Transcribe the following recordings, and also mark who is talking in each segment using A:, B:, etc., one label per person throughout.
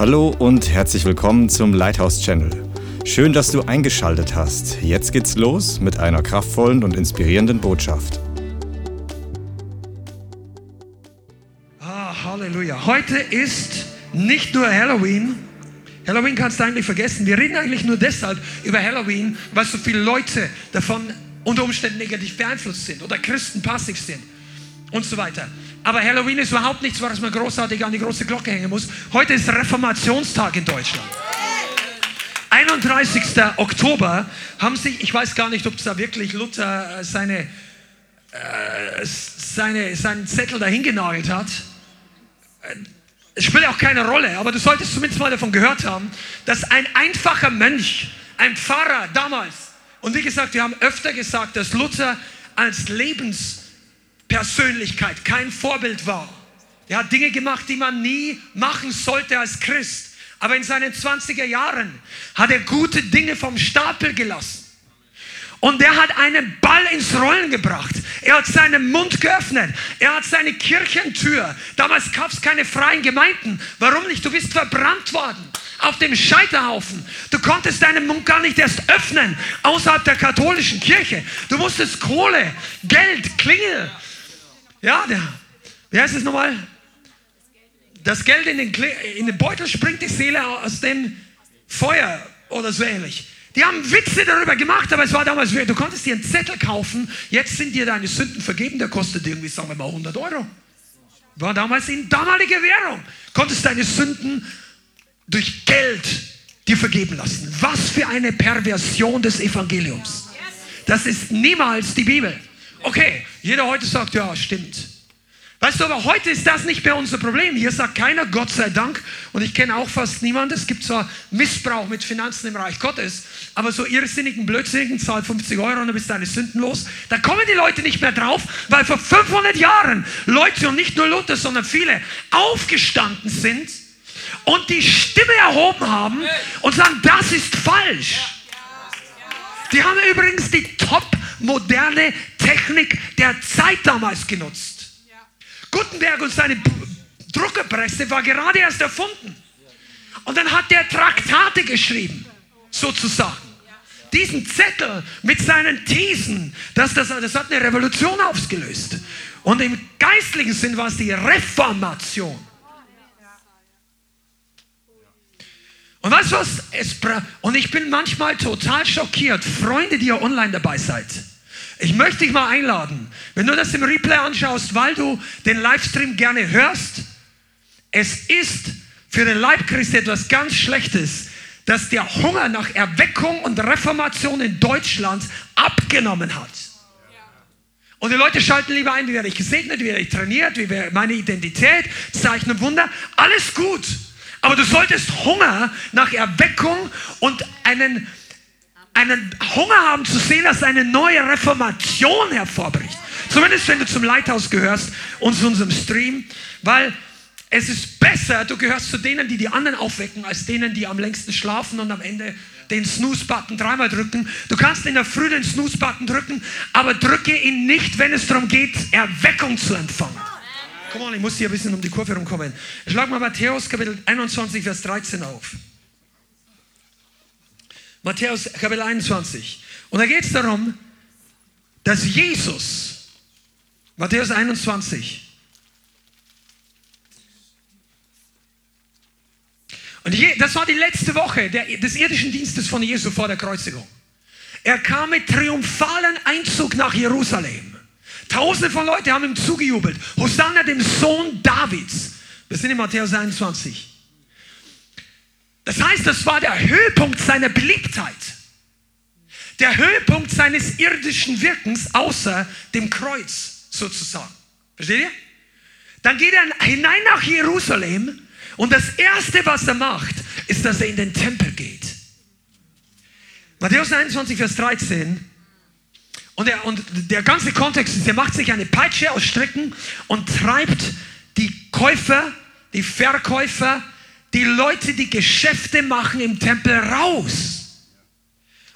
A: Hallo und herzlich willkommen zum Lighthouse Channel. Schön, dass du eingeschaltet hast. Jetzt geht's los mit einer kraftvollen und inspirierenden Botschaft.
B: Ah, Halleluja. Heute ist nicht nur Halloween. Halloween kannst du eigentlich vergessen. Wir reden eigentlich nur deshalb über Halloween, weil so viele Leute davon unter Umständen negativ beeinflusst sind oder Christen passiv sind und so weiter. Aber Halloween ist überhaupt nichts, was man großartig an die große Glocke hängen muss. Heute ist Reformationstag in Deutschland. 31. Oktober haben sich, ich weiß gar nicht, ob es da wirklich Luther äh, seine, äh, seine, seinen Zettel dahin genagelt hat. Es spielt auch keine Rolle, aber du solltest zumindest mal davon gehört haben, dass ein einfacher Mönch, ein Pfarrer damals, und wie gesagt, wir haben öfter gesagt, dass Luther als Lebenspersönlichkeit kein Vorbild war. Er hat Dinge gemacht, die man nie machen sollte als Christ. Aber in seinen 20er Jahren hat er gute Dinge vom Stapel gelassen. Und er hat einen Ball ins Rollen gebracht. Er hat seinen Mund geöffnet. Er hat seine Kirchentür. Damals gab es keine freien Gemeinden. Warum nicht? Du bist verbrannt worden auf dem Scheiterhaufen. Du konntest deinen Mund gar nicht erst öffnen außerhalb der katholischen Kirche. Du musstest Kohle, Geld, Klingel. Ja, der, wie heißt es nochmal? Das Geld in den, in den Beutel springt die Seele aus dem Feuer oder so ähnlich. Die haben Witze darüber gemacht, aber es war damals, du konntest dir einen Zettel kaufen, jetzt sind dir deine Sünden vergeben, der kostet irgendwie, sagen wir mal, 100 Euro. War damals in damaliger Währung. Konntest deine Sünden durch Geld dir vergeben lassen. Was für eine Perversion des Evangeliums. Das ist niemals die Bibel. Okay, jeder heute sagt, ja, stimmt. Weißt du, aber heute ist das nicht mehr unser Problem. Hier sagt keiner, Gott sei Dank. Und ich kenne auch fast niemanden. Es gibt zwar Missbrauch mit Finanzen im Reich Gottes, aber so irrsinnigen, blödsinnigen, zahl 50 Euro und dann bist deine Sünden los. Da kommen die Leute nicht mehr drauf, weil vor 500 Jahren Leute und nicht nur Luther, sondern viele aufgestanden sind und die Stimme erhoben haben und sagen, das ist falsch. Die haben übrigens die top moderne Technik der Zeit damals genutzt. Gutenberg und seine Druckerpresse war gerade erst erfunden. Und dann hat der Traktate geschrieben, sozusagen. Diesen Zettel mit seinen Thesen, das, das, das hat eine Revolution ausgelöst. Und im geistlichen Sinn war es die Reformation. Und weißt du was? Es und ich bin manchmal total schockiert. Freunde, die ihr online dabei seid. Ich möchte dich mal einladen, wenn du das im Replay anschaust, weil du den Livestream gerne hörst. Es ist für den Leib Christi etwas ganz Schlechtes, dass der Hunger nach Erweckung und Reformation in Deutschland abgenommen hat. Und die Leute schalten lieber ein, wie werde ich gesegnet, wie werde ich trainiert, wie werde meine Identität, Zeichen und Wunder. Alles gut. Aber du solltest Hunger nach Erweckung und einen, einen Hunger haben zu sehen, dass eine neue Reformation hervorbricht. Zumindest wenn du zum Leithaus gehörst und zu unserem Stream, weil es ist besser, du gehörst zu denen, die die anderen aufwecken, als denen, die am längsten schlafen und am Ende den Snooze-Button dreimal drücken. Du kannst in der Früh den Snooze-Button drücken, aber drücke ihn nicht, wenn es darum geht, Erweckung zu empfangen. Komm on, ich muss hier ein bisschen um die Kurve rumkommen. Schlag mal Matthäus Kapitel 21, Vers 13 auf. Matthäus Kapitel 21. Und da geht es darum, dass Jesus, Matthäus 21, und das war die letzte Woche des irdischen Dienstes von Jesus vor der Kreuzigung. Er kam mit triumphalen Einzug nach Jerusalem. Tausende von Leuten haben ihm zugejubelt. Hosanna dem Sohn Davids. Wir sind in Matthäus 21. Das heißt, das war der Höhepunkt seiner Beliebtheit. Der Höhepunkt seines irdischen Wirkens außer dem Kreuz sozusagen. Versteht ihr? Dann geht er hinein nach Jerusalem und das Erste, was er macht, ist, dass er in den Tempel geht. Matthäus 21, Vers 13. Und der, und der ganze Kontext ist, er macht sich eine Peitsche aus Stricken und treibt die Käufer, die Verkäufer, die Leute, die Geschäfte machen im Tempel raus.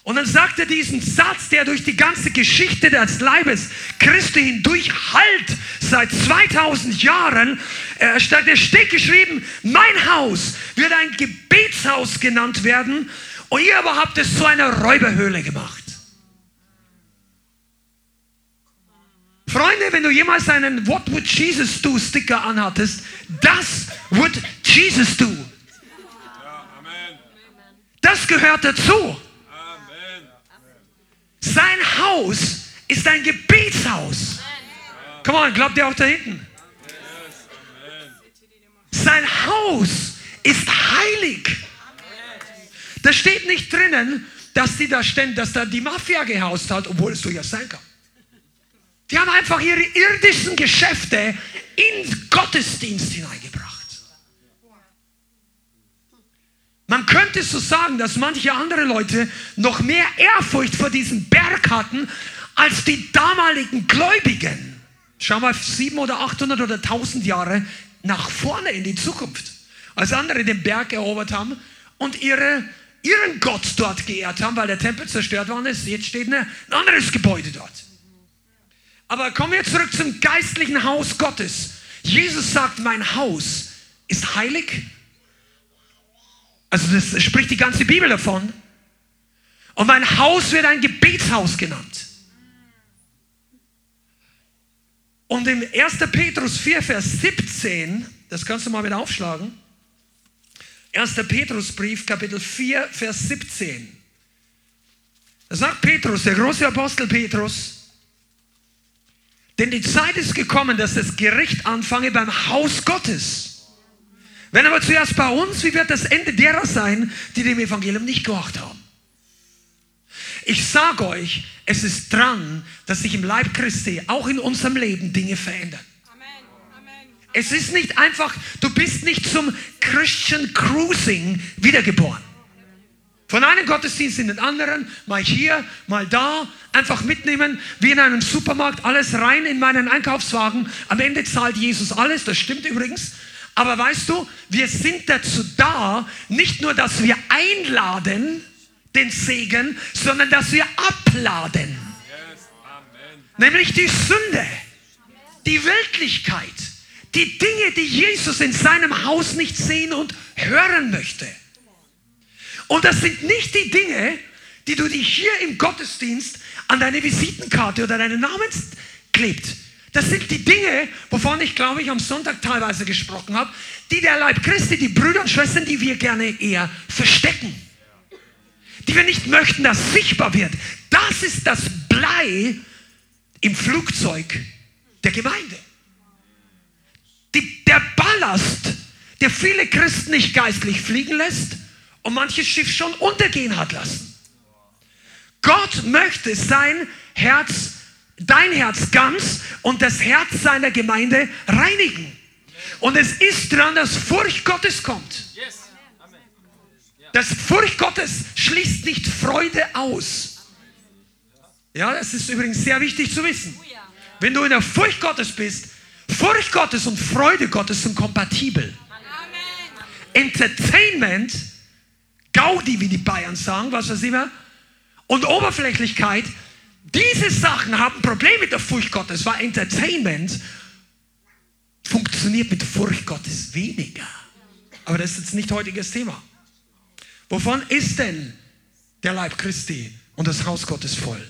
B: Und dann sagt er diesen Satz, der durch die ganze Geschichte des Leibes Christi hindurch halt seit 2000 Jahren. Äh, der steht geschrieben, mein Haus wird ein Gebetshaus genannt werden und ihr aber habt es zu einer Räuberhöhle gemacht. Freunde, wenn du jemals einen What would Jesus do Sticker anhattest, das would Jesus do. Das gehört dazu. Sein Haus ist ein Gebetshaus. Komm on, glaubt ihr auch da hinten? Sein Haus ist heilig. Da steht nicht drinnen, dass die da stehen, dass da die Mafia gehaust hat, obwohl es durchaus sein kann. Die haben einfach ihre irdischen Geschäfte in Gottesdienst hineingebracht. Man könnte so sagen, dass manche andere Leute noch mehr Ehrfurcht vor diesem Berg hatten als die damaligen Gläubigen. Schau mal, 700 oder 800 oder 1000 Jahre nach vorne in die Zukunft. Als andere den Berg erobert haben und ihre, ihren Gott dort geehrt haben, weil der Tempel zerstört worden ist. Jetzt steht ein anderes Gebäude dort. Aber kommen wir zurück zum geistlichen Haus Gottes. Jesus sagt, mein Haus ist heilig also das spricht die ganze Bibel davon. Und mein Haus wird ein Gebetshaus genannt. Und im 1. Petrus 4, Vers 17, das kannst du mal wieder aufschlagen. 1. Petrusbrief, Kapitel 4, Vers 17. Da sagt Petrus, der große Apostel Petrus, denn die Zeit ist gekommen, dass das Gericht anfange beim Haus Gottes. Wenn aber zuerst bei uns, wie wird das Ende derer sein, die dem Evangelium nicht gehorcht haben? Ich sage euch, es ist dran, dass sich im Leib Christi, auch in unserem Leben, Dinge verändern. Es ist nicht einfach, du bist nicht zum Christian Cruising wiedergeboren. Von einem Gottesdienst in den anderen, mal hier, mal da, einfach mitnehmen, wie in einem Supermarkt, alles rein in meinen Einkaufswagen. Am Ende zahlt Jesus alles, das stimmt übrigens. Aber weißt du, wir sind dazu da, nicht nur, dass wir einladen, den Segen, sondern dass wir abladen. Yes, Nämlich die Sünde, die Weltlichkeit, die Dinge, die Jesus in seinem Haus nicht sehen und hören möchte. Und das sind nicht die Dinge, die du dir hier im Gottesdienst an deine Visitenkarte oder deinen Namen klebt. Das sind die Dinge, wovon ich, glaube ich, am Sonntag teilweise gesprochen habe, die der Leib Christi, die Brüder und Schwestern, die wir gerne eher verstecken. Die wir nicht möchten, dass sichtbar wird. Das ist das Blei im Flugzeug der Gemeinde. Die, der Ballast, der viele Christen nicht geistlich fliegen lässt und manches Schiff schon untergehen hat lassen. Gott möchte sein Herz dein Herz ganz und das Herz seiner Gemeinde reinigen. Und es ist dran, dass Furcht Gottes kommt. Das Furcht Gottes schließt nicht Freude aus. Ja, das ist übrigens sehr wichtig zu wissen. Wenn du in der Furcht Gottes bist, Furcht Gottes und Freude Gottes sind kompatibel. Entertainment, Gaudi, wie die Bayern sagen, was weiß ich immer, und Oberflächlichkeit diese Sachen haben ein Problem mit der Furcht Gottes, weil Entertainment funktioniert mit der Furcht Gottes weniger. Aber das ist jetzt nicht heutiges Thema. Wovon ist denn der Leib Christi und das Haus Gottes voll?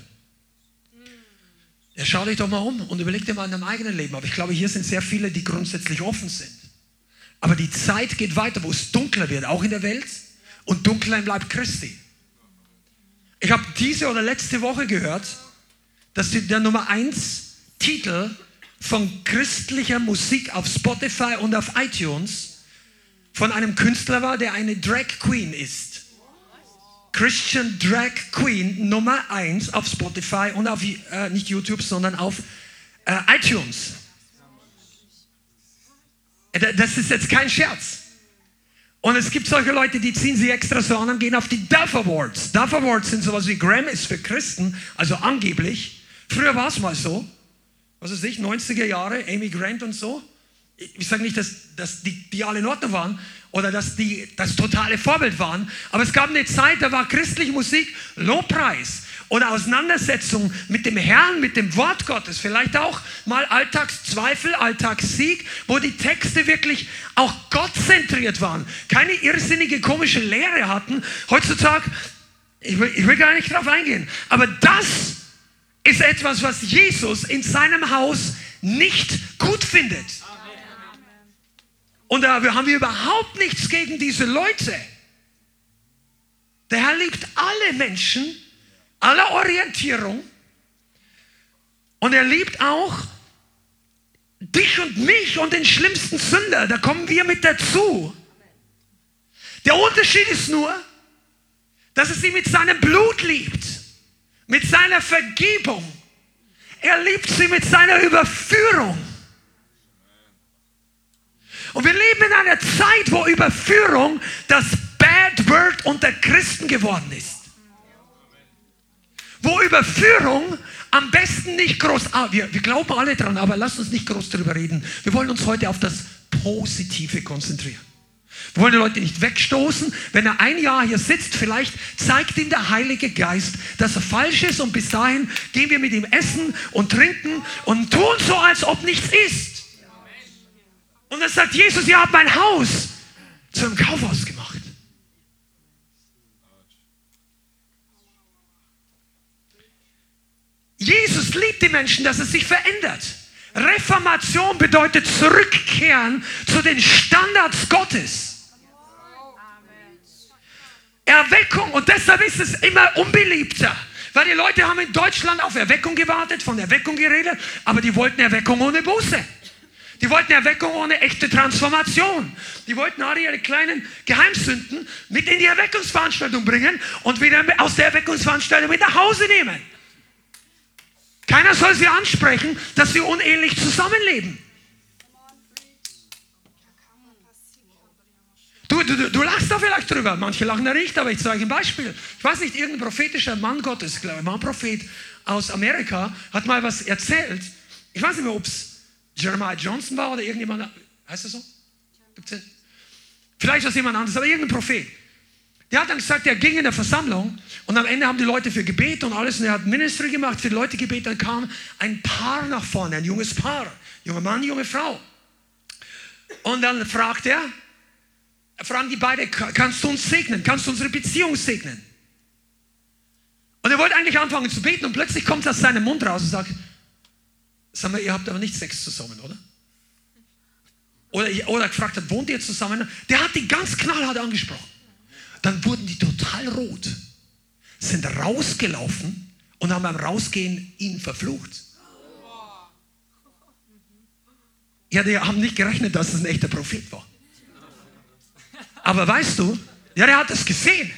B: Ja, schau dich doch mal um und überleg dir mal in deinem eigenen Leben. Aber ich glaube, hier sind sehr viele, die grundsätzlich offen sind. Aber die Zeit geht weiter, wo es dunkler wird, auch in der Welt und dunkler im Leib Christi. Ich habe diese oder letzte Woche gehört, dass der Nummer 1 Titel von christlicher Musik auf Spotify und auf iTunes von einem Künstler war, der eine Drag Queen ist. Christian Drag Queen Nummer 1 auf Spotify und auf, äh, nicht YouTube, sondern auf äh, iTunes. Äh, das ist jetzt kein Scherz. Und es gibt solche Leute, die ziehen sie extra so an und gehen auf die Duff Awards. Duff Awards sind sowas wie Grammys für Christen, also angeblich. Früher war es mal so, was weiß ich, 90er Jahre, Amy Grant und so. ich sage nicht, dass, dass die, die alle in Ordnung waren oder dass die das totale Vorbild waren, aber es gab eine Zeit, da war christliche Musik Lobpreis oder Auseinandersetzung mit dem Herrn, mit dem Wort Gottes, vielleicht auch mal Alltagszweifel, Alltagssieg, wo die Texte wirklich auch gottzentriert waren, keine irrsinnige komische Lehre hatten. Heutzutage, ich will, ich will gar nicht drauf eingehen, aber das ist etwas, was Jesus in seinem Haus nicht gut findet. Und da haben wir überhaupt nichts gegen diese Leute. Der Herr liebt alle Menschen, aller Orientierung. Und er liebt auch dich und mich und den schlimmsten Sünder. Da kommen wir mit dazu. Der Unterschied ist nur, dass er sie mit seinem Blut liebt, mit seiner Vergebung. Er liebt sie mit seiner Überführung. Und wir leben in einer Zeit, wo Überführung das Bad Word unter Christen geworden ist. Wo Überführung am besten nicht groß, ah, wir, wir glauben alle dran, aber lasst uns nicht groß darüber reden. Wir wollen uns heute auf das Positive konzentrieren. Wir wollen die Leute nicht wegstoßen. Wenn er ein Jahr hier sitzt, vielleicht zeigt ihm der Heilige Geist, dass er falsch ist und bis dahin gehen wir mit ihm essen und trinken und tun so, als ob nichts ist. Und dann sagt Jesus, ihr habt mein Haus zu einem Kaufhaus gemacht. Jesus liebt die Menschen, dass es sich verändert. Reformation bedeutet zurückkehren zu den Standards Gottes. Erweckung und deshalb ist es immer unbeliebter. Weil die Leute haben in Deutschland auf Erweckung gewartet, von Erweckung geredet, aber die wollten Erweckung ohne Buße. Die wollten Erweckung ohne echte Transformation. Die wollten alle ihre kleinen Geheimsünden mit in die Erweckungsveranstaltung bringen und wieder aus der Erweckungsveranstaltung mit nach Hause nehmen. Keiner soll sie ansprechen, dass sie unehelich zusammenleben. Du, du, du lachst da vielleicht drüber, manche lachen da nicht, aber ich zeige ein Beispiel. Ich weiß nicht, irgendein prophetischer Mann Gottes, glaube ich, war ein Prophet aus Amerika, hat mal was erzählt. Ich weiß nicht mehr, ob es Jeremiah Johnson war oder irgendjemand, heißt das so? Vielleicht war es jemand anderes, aber irgendein Prophet. Der hat dann gesagt, er ging in der Versammlung und am Ende haben die Leute für Gebet und alles und er hat Ministry gemacht, für die Leute gebetet. Dann kam ein Paar nach vorne, ein junges Paar, junger Mann, junge Frau. Und dann fragt er, fragen die beide, kannst du uns segnen? Kannst du unsere Beziehung segnen? Und er wollte eigentlich anfangen zu beten und plötzlich kommt aus seinem Mund raus und sagt, Sag mal, ihr habt aber nicht Sex zusammen, oder? Oder, oder gefragt hat, wohnt ihr zusammen? Der hat die ganz knallhart angesprochen. Dann wurden die total rot, sind rausgelaufen und haben beim Rausgehen ihn verflucht. Ja, die haben nicht gerechnet, dass es ein echter Prophet war. Aber weißt du, ja, der hat es gesehen.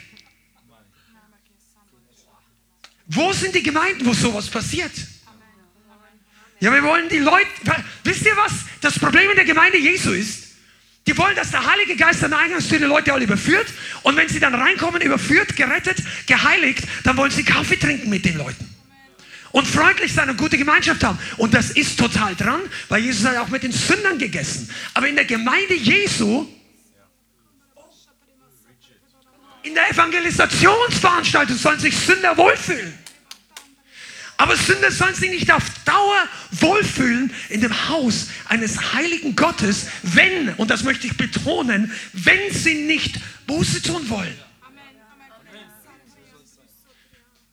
B: Wo sind die Gemeinden, wo sowas passiert? Ja, wir wollen die Leute, wisst ihr was? Das Problem in der Gemeinde Jesu ist, die wollen, dass der Heilige Geist an der Eingangstür die Leute alle überführt und wenn sie dann reinkommen, überführt, gerettet, geheiligt, dann wollen sie Kaffee trinken mit den Leuten. Und freundlich sein und gute Gemeinschaft haben. Und das ist total dran, weil Jesus hat auch mit den Sündern gegessen. Aber in der Gemeinde Jesu, in der Evangelisationsveranstaltung sollen sich Sünder wohlfühlen. Aber Sünder sollen sich nicht auf Dauer wohlfühlen in dem Haus eines heiligen Gottes, wenn, und das möchte ich betonen, wenn sie nicht Buße tun wollen.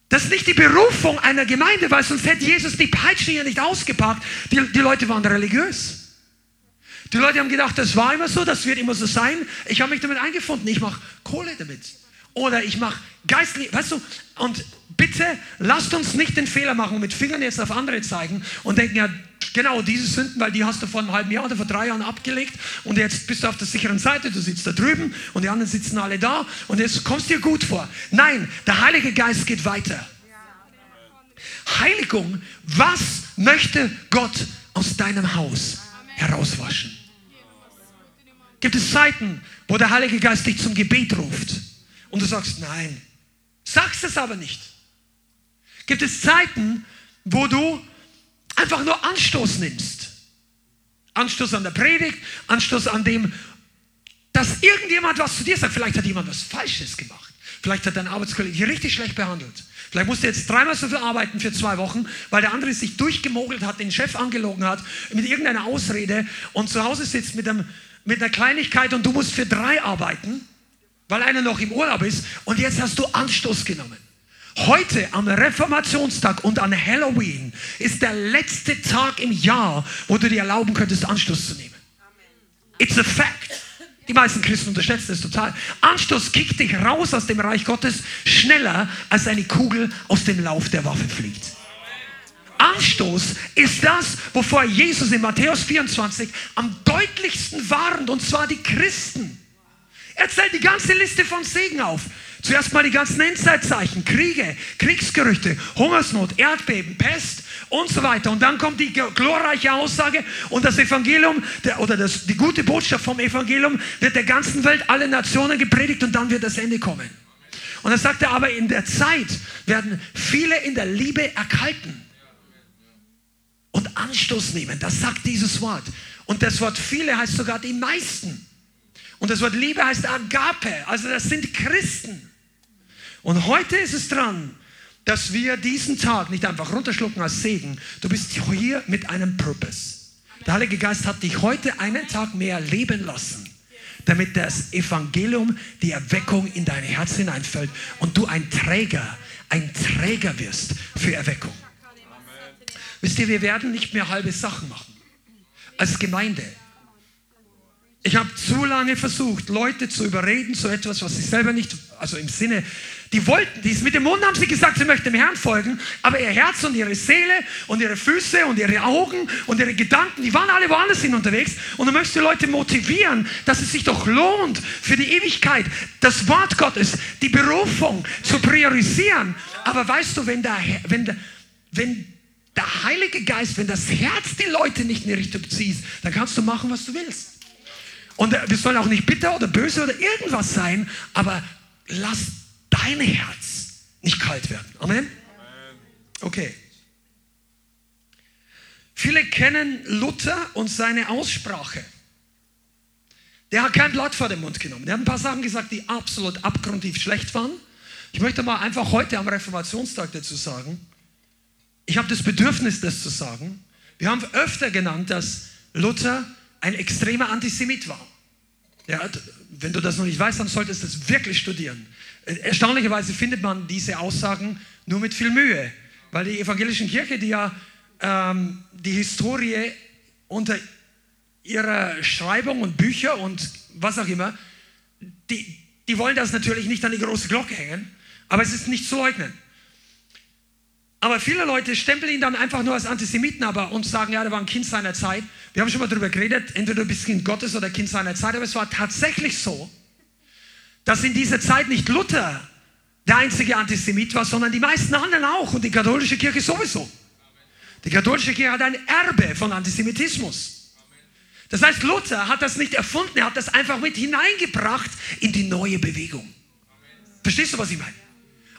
B: Das ist nicht die Berufung einer Gemeinde, weil sonst hätte Jesus die Peitsche hier nicht ausgepackt. Die, die Leute waren religiös. Die Leute haben gedacht, das war immer so, das wird immer so sein. Ich habe mich damit eingefunden, ich mache Kohle damit. Oder ich mache geistlich, weißt du, und bitte lasst uns nicht den Fehler machen, mit Fingern jetzt auf andere zeigen und denken, ja, genau diese Sünden, weil die hast du vor einem halben Jahr oder vor drei Jahren abgelegt und jetzt bist du auf der sicheren Seite, du sitzt da drüben und die anderen sitzen alle da und jetzt kommst dir gut vor. Nein, der Heilige Geist geht weiter. Heiligung, was möchte Gott aus deinem Haus herauswaschen? Gibt es Zeiten, wo der Heilige Geist dich zum Gebet ruft und du sagst, nein, sagst es aber nicht? Gibt es Zeiten, wo du einfach nur Anstoß nimmst? Anstoß an der Predigt, Anstoß an dem, dass irgendjemand was zu dir sagt. Vielleicht hat jemand was Falsches gemacht. Vielleicht hat dein Arbeitskollege dich richtig schlecht behandelt. Vielleicht musst du jetzt dreimal so viel arbeiten für zwei Wochen, weil der andere sich durchgemogelt hat, den Chef angelogen hat, mit irgendeiner Ausrede und zu Hause sitzt mit, einem, mit einer Kleinigkeit und du musst für drei arbeiten, weil einer noch im Urlaub ist und jetzt hast du Anstoß genommen. Heute am Reformationstag und an Halloween ist der letzte Tag im Jahr, wo du dir erlauben könntest, Anstoß zu nehmen. It's a fact. Die meisten Christen unterschätzen das total. Anstoß kickt dich raus aus dem Reich Gottes schneller, als eine Kugel aus dem Lauf der Waffe fliegt. Anstoß ist das, wovor Jesus in Matthäus 24 am deutlichsten warnt, und zwar die Christen. Er zählt die ganze Liste von Segen auf. Zuerst mal die ganzen Endzeitzeichen, Kriege, Kriegsgerüchte, Hungersnot, Erdbeben, Pest und so weiter. Und dann kommt die glorreiche Aussage und das Evangelium der, oder das, die gute Botschaft vom Evangelium wird der ganzen Welt, alle Nationen gepredigt und dann wird das Ende kommen. Und dann sagt er aber, in der Zeit werden viele in der Liebe erkalten und Anstoß nehmen. Das sagt dieses Wort. Und das Wort viele heißt sogar die meisten. Und das Wort Liebe heißt Agape, also das sind Christen. Und heute ist es dran, dass wir diesen Tag nicht einfach runterschlucken als Segen. Du bist hier mit einem Purpose. Der Heilige Geist hat dich heute einen Tag mehr leben lassen, damit das Evangelium, die Erweckung in dein Herz hineinfällt und du ein Träger, ein Träger wirst für Erweckung. Wisst ihr, wir werden nicht mehr halbe Sachen machen. Als Gemeinde. Ich habe zu lange versucht, Leute zu überreden zu etwas, was sie selber nicht, also im Sinne, die wollten dies, mit dem Mund haben sie gesagt, sie möchten dem Herrn folgen, aber ihr Herz und ihre Seele und ihre Füße und ihre Augen und ihre Gedanken, die waren alle woanders hin unterwegs und du möchtest die Leute motivieren, dass es sich doch lohnt, für die Ewigkeit das Wort Gottes, die Berufung zu priorisieren. Aber weißt du, wenn der, wenn der, wenn der Heilige Geist, wenn das Herz die Leute nicht in die Richtung zieht, dann kannst du machen, was du willst. Und wir sollen auch nicht bitter oder böse oder irgendwas sein, aber lass dein Herz nicht kalt werden. Amen? Okay. Viele kennen Luther und seine Aussprache. Der hat kein Blatt vor den Mund genommen. Der hat ein paar Sachen gesagt, die absolut abgrundtief schlecht waren. Ich möchte mal einfach heute am Reformationstag dazu sagen, ich habe das Bedürfnis, das zu sagen. Wir haben öfter genannt, dass Luther ein extremer Antisemit war. Ja, wenn du das noch nicht weißt, dann solltest du es wirklich studieren. Erstaunlicherweise findet man diese Aussagen nur mit viel Mühe, weil die evangelischen Kirche, die ja ähm, die Historie unter ihrer Schreibung und Bücher und was auch immer, die, die wollen das natürlich nicht an die große Glocke hängen, aber es ist nicht zu leugnen. Aber viele Leute stempeln ihn dann einfach nur als Antisemiten aber und sagen, ja, der war ein Kind seiner Zeit. Wir haben schon mal darüber geredet, entweder du bist Kind Gottes oder Kind seiner Zeit, aber es war tatsächlich so, dass in dieser Zeit nicht Luther der einzige Antisemit war, sondern die meisten anderen auch und die katholische Kirche sowieso. Die katholische Kirche hat ein Erbe von Antisemitismus. Das heißt, Luther hat das nicht erfunden, er hat das einfach mit hineingebracht in die neue Bewegung. Verstehst du, was ich meine?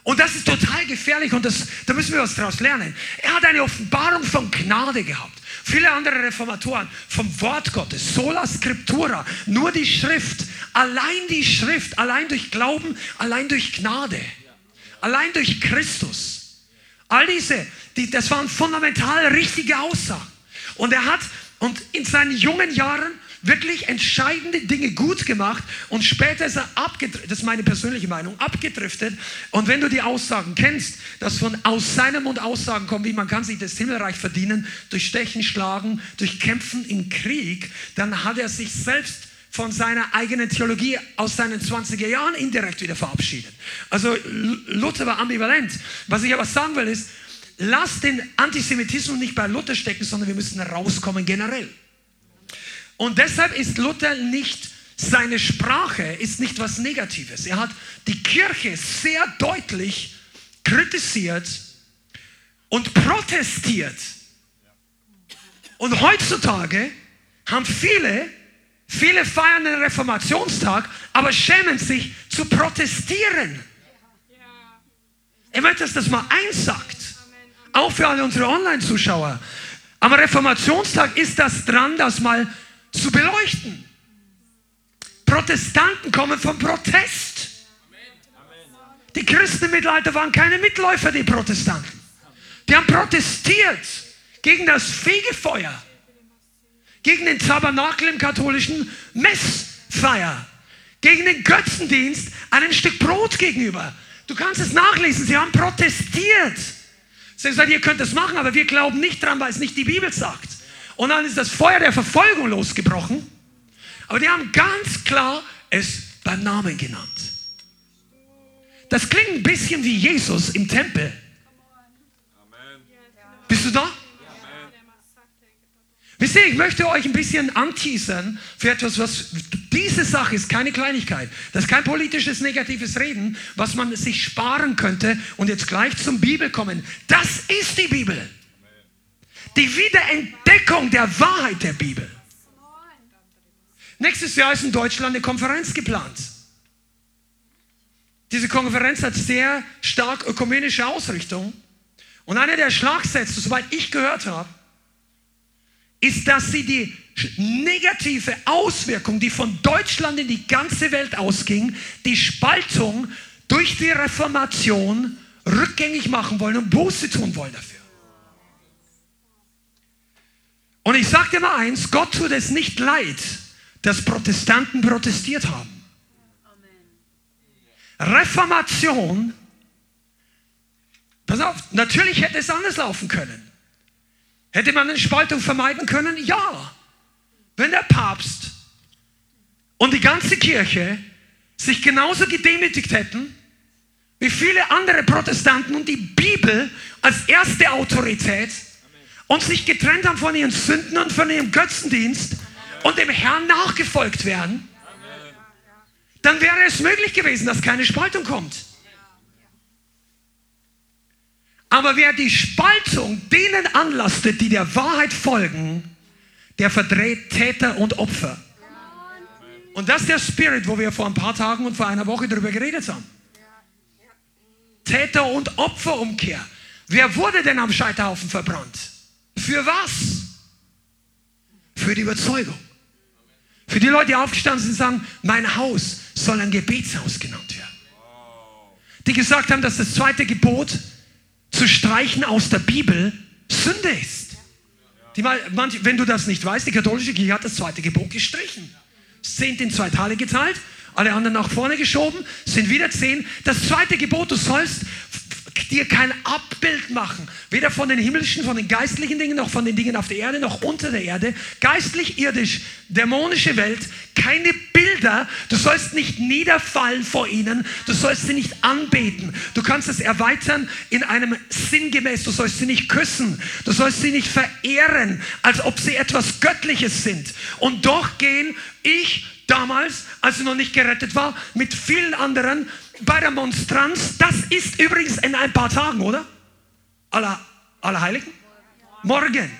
B: Und das ist total gefährlich und das, da müssen wir was daraus lernen. Er hat eine Offenbarung von Gnade gehabt. Viele andere Reformatoren vom Wort Gottes, sola scriptura, nur die Schrift, allein die Schrift, allein durch Glauben, allein durch Gnade, allein durch Christus. All diese, die, das waren fundamental richtige Aussagen. Und er hat, und in seinen jungen Jahren wirklich entscheidende Dinge gut gemacht und später ist er abgedriftet, das ist meine persönliche Meinung, abgedriftet. Und wenn du die Aussagen kennst, dass von aus seinem Mund Aussagen kommen, wie man kann sich das Himmelreich verdienen, durch Stechen, Schlagen, durch Kämpfen im Krieg, dann hat er sich selbst von seiner eigenen Theologie aus seinen 20er Jahren indirekt wieder verabschiedet. Also Luther war ambivalent. Was ich aber sagen will ist, lass den Antisemitismus nicht bei Luther stecken, sondern wir müssen rauskommen generell. Und deshalb ist Luther nicht, seine Sprache ist nicht was Negatives. Er hat die Kirche sehr deutlich kritisiert und protestiert. Und heutzutage haben viele, viele feiern den Reformationstag, aber schämen sich zu protestieren. Ich möchte, dass das mal einsagt. Auch für alle unsere Online-Zuschauer. Am Reformationstag ist das dran, das mal zu beleuchten. Protestanten kommen vom Protest. Die Christen im Mittelalter waren keine Mitläufer, die Protestanten. Die haben protestiert gegen das Fegefeuer, gegen den Tabernakel im katholischen Messfeier, gegen den Götzendienst einem Stück Brot gegenüber. Du kannst es nachlesen, sie haben protestiert. Sie haben gesagt, ihr könnt das machen, aber wir glauben nicht dran, weil es nicht die Bibel sagt. Und dann ist das Feuer der Verfolgung losgebrochen. Aber die haben ganz klar es beim Namen genannt. Das klingt ein bisschen wie Jesus im Tempel. Bist du da? Wisst ihr, ich möchte euch ein bisschen anteasern für etwas, was diese Sache ist keine Kleinigkeit. Das ist kein politisches negatives Reden, was man sich sparen könnte und jetzt gleich zum Bibel kommen. Das ist die Bibel. Die Wiederentdeckung der Wahrheit der Bibel. Nächstes Jahr ist in Deutschland eine Konferenz geplant. Diese Konferenz hat sehr stark ökumenische Ausrichtung. Und einer der Schlagsätze, soweit ich gehört habe, ist, dass sie die negative Auswirkung, die von Deutschland in die ganze Welt ausging, die Spaltung durch die Reformation rückgängig machen wollen und Buße tun wollen dafür. Und ich sage dir mal eins, Gott tut es nicht leid, dass Protestanten protestiert haben. Reformation, pass auf, natürlich hätte es anders laufen können. Hätte man eine Spaltung vermeiden können? Ja. Wenn der Papst und die ganze Kirche sich genauso gedemütigt hätten wie viele andere Protestanten und die Bibel als erste Autorität und sich getrennt haben von ihren Sünden und von ihrem Götzendienst und dem Herrn nachgefolgt werden, dann wäre es möglich gewesen, dass keine Spaltung kommt. Aber wer die Spaltung denen anlastet, die der Wahrheit folgen, der verdreht Täter und Opfer. Und das ist der Spirit, wo wir vor ein paar Tagen und vor einer Woche darüber geredet haben. Täter- und Opferumkehr. Wer wurde denn am Scheiterhaufen verbrannt? Für was? Für die Überzeugung. Für die Leute, die aufgestanden sind und sagen, mein Haus soll ein Gebetshaus genannt werden. Die gesagt haben, dass das zweite Gebot zu streichen aus der Bibel Sünde ist. Die, wenn du das nicht weißt, die katholische Kirche hat das zweite Gebot gestrichen. Zehnt in zwei Teile geteilt, alle anderen nach vorne geschoben, sind wieder zehn. Das zweite Gebot, du sollst dir kein Abbild machen, weder von den himmlischen, von den geistlichen Dingen, noch von den Dingen auf der Erde, noch unter der Erde, geistlich, irdisch, dämonische Welt, keine Bilder, du sollst nicht niederfallen vor ihnen, du sollst sie nicht anbeten, du kannst es erweitern in einem sinngemäß, du sollst sie nicht küssen, du sollst sie nicht verehren, als ob sie etwas Göttliches sind. Und doch gehen ich damals, als ich noch nicht gerettet war, mit vielen anderen bei der Monstranz. Das ist übrigens in ein paar Tagen, oder? Aller, Allerheiligen? Morgen.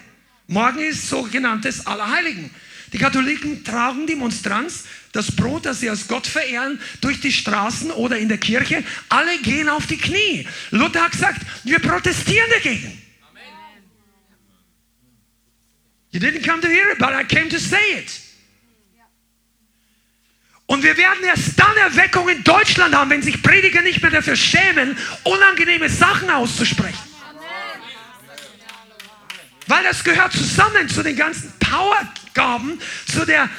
B: Morgen ist sogenanntes Allerheiligen. Die Katholiken tragen die Monstranz, das Brot, das sie als Gott verehren, durch die Straßen oder in der Kirche. Alle gehen auf die Knie. Luther hat gesagt, wir protestieren dagegen. You didn't come to hear it, but I came to say it. Und wir werden erst dann Erweckung in Deutschland haben, wenn sich Prediger nicht mehr dafür schämen, unangenehme Sachen auszusprechen. Weil das gehört zusammen zu den ganzen Powergaben, zu, der,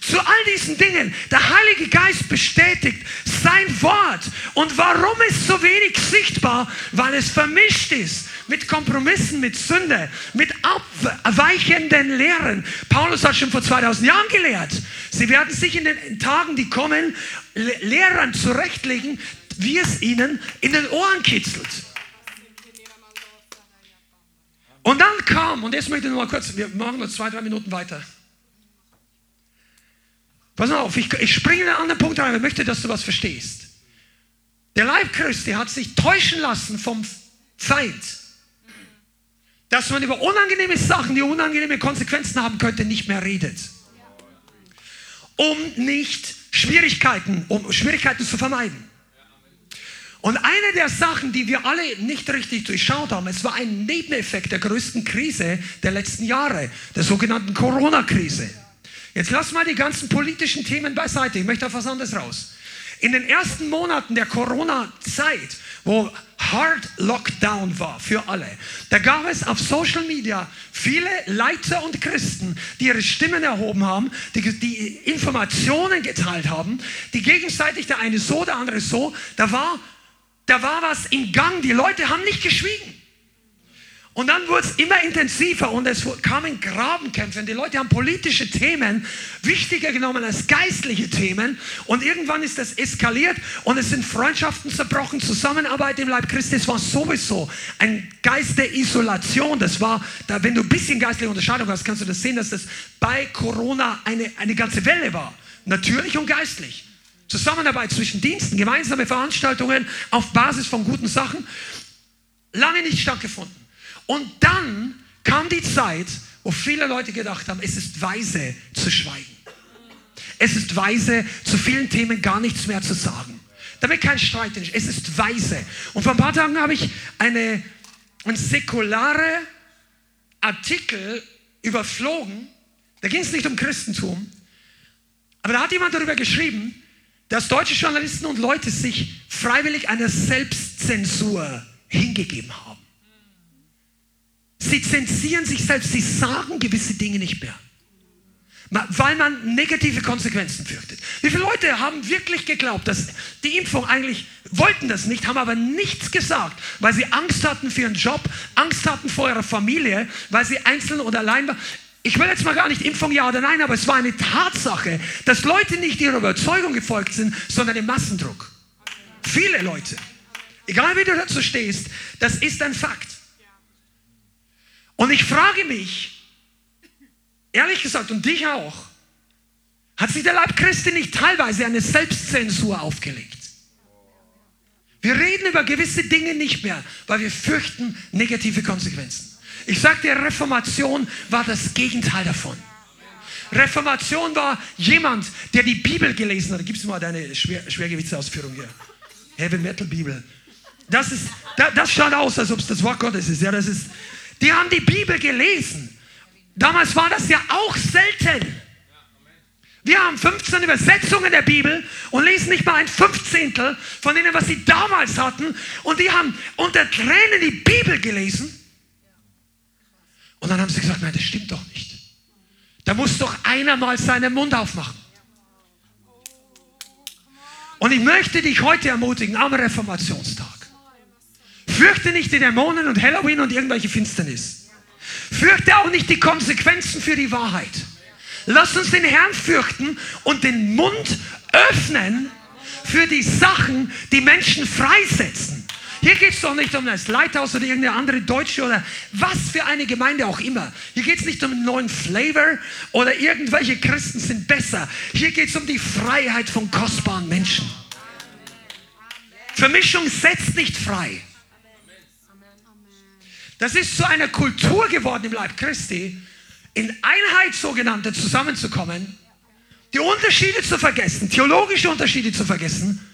B: zu all diesen Dingen. Der Heilige Geist bestätigt sein Wort. Und warum ist so wenig sichtbar? Weil es vermischt ist mit Kompromissen, mit Sünde, mit abweichenden Lehren. Paulus hat schon vor 2000 Jahren gelehrt. Sie werden sich in den Tagen, die kommen, Lehrern zurechtlegen, wie es ihnen in den Ohren kitzelt. Und dann kam, und jetzt möchte ich noch mal kurz, wir machen noch zwei, drei Minuten weiter. Pass auf, ich, ich springe in einen anderen Punkt rein, ich möchte, dass du was verstehst. Der Leib Christi hat sich täuschen lassen vom Feind dass man über unangenehme Sachen, die unangenehme Konsequenzen haben könnte, nicht mehr redet. Um nicht Schwierigkeiten, um Schwierigkeiten zu vermeiden. Und eine der Sachen, die wir alle nicht richtig durchschaut haben, es war ein Nebeneffekt der größten Krise der letzten Jahre, der sogenannten Corona-Krise. Jetzt lass mal die ganzen politischen Themen beiseite. Ich möchte auf was anderes raus. In den ersten Monaten der Corona-Zeit, wo Hard Lockdown war für alle, da gab es auf Social Media viele Leiter und Christen, die ihre Stimmen erhoben haben, die, die Informationen geteilt haben, die gegenseitig der eine so, der andere so. Da war, da war was im Gang. Die Leute haben nicht geschwiegen. Und dann wurde es immer intensiver und es kamen Grabenkämpfe. Und die Leute haben politische Themen wichtiger genommen als geistliche Themen. Und irgendwann ist das eskaliert und es sind Freundschaften zerbrochen, Zusammenarbeit im Leib Christi. Es war sowieso ein Geist der Isolation. Das war, da, wenn du ein bisschen geistliche Unterscheidung hast, kannst du das sehen, dass das bei Corona eine, eine ganze Welle war. Natürlich und geistlich. Zusammenarbeit zwischen Diensten, gemeinsame Veranstaltungen auf Basis von guten Sachen. Lange nicht stattgefunden. Und dann kam die Zeit, wo viele Leute gedacht haben, es ist weise zu schweigen. Es ist weise, zu vielen Themen gar nichts mehr zu sagen. Damit kein Streit ist. Es ist weise. Und vor ein paar Tagen habe ich eine, einen säkulare Artikel überflogen. Da ging es nicht um Christentum. Aber da hat jemand darüber geschrieben, dass deutsche Journalisten und Leute sich freiwillig einer Selbstzensur hingegeben haben. Sie zensieren sich selbst, sie sagen gewisse Dinge nicht mehr. Weil man negative Konsequenzen fürchtet. Wie viele Leute haben wirklich geglaubt, dass die Impfung eigentlich wollten das nicht, haben aber nichts gesagt, weil sie Angst hatten für ihren Job, Angst hatten vor ihrer Familie, weil sie einzeln oder allein waren. Ich will jetzt mal gar nicht Impfung ja oder nein, aber es war eine Tatsache, dass Leute nicht ihrer Überzeugung gefolgt sind, sondern dem Massendruck. Viele Leute. Egal wie du dazu stehst, das ist ein Fakt. Und ich frage mich, ehrlich gesagt, und dich auch, hat sich der Leib Christi nicht teilweise eine Selbstzensur aufgelegt? Wir reden über gewisse Dinge nicht mehr, weil wir fürchten negative Konsequenzen. Ich dir, Reformation war das Gegenteil davon. Reformation war jemand, der die Bibel gelesen hat. Gib mir mal deine Schwer Schwergewichtsausführung hier. Heavy Metal Bibel. Das, ist, das, das schaut aus, als ob es das Wort Gottes ist. Ja, das ist die haben die Bibel gelesen. Damals war das ja auch selten. Wir haben 15 Übersetzungen der Bibel und lesen nicht mal ein Fünfzehntel von denen, was sie damals hatten. Und die haben unter Tränen die Bibel gelesen. Und dann haben sie gesagt, nein, das stimmt doch nicht. Da muss doch einer mal seinen Mund aufmachen. Und ich möchte dich heute ermutigen am Reformationstag. Fürchte nicht die Dämonen und Halloween und irgendwelche Finsternis. Fürchte auch nicht die Konsequenzen für die Wahrheit. Lass uns den Herrn fürchten und den Mund öffnen für die Sachen, die Menschen freisetzen. Hier geht es doch nicht um das Leithaus oder irgendeine andere Deutsche oder was für eine Gemeinde auch immer. Hier geht es nicht um einen neuen Flavor oder irgendwelche Christen sind besser. Hier geht es um die Freiheit von kostbaren Menschen. Vermischung setzt nicht frei. Das ist zu einer Kultur geworden im Leib Christi, in Einheit sogenannte zusammenzukommen, die Unterschiede zu vergessen, theologische Unterschiede zu vergessen,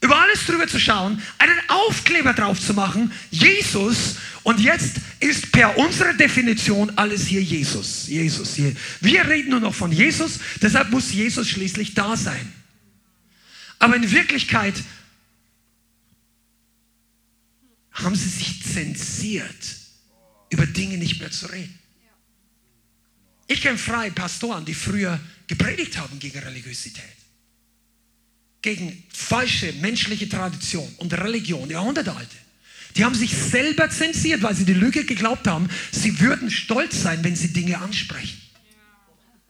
B: über alles drüber zu schauen, einen Aufkleber drauf zu machen, Jesus, und jetzt ist per unserer Definition alles hier Jesus. Jesus hier. Wir reden nur noch von Jesus, deshalb muss Jesus schließlich da sein. Aber in Wirklichkeit haben sie sich zensiert über Dinge nicht mehr zu reden. Ich kenne freie Pastoren, die früher gepredigt haben gegen Religiosität, gegen falsche menschliche Tradition und Religion, Jahrhundertealte. Die haben sich selber zensiert, weil sie die Lüge geglaubt haben, sie würden stolz sein, wenn sie Dinge ansprechen.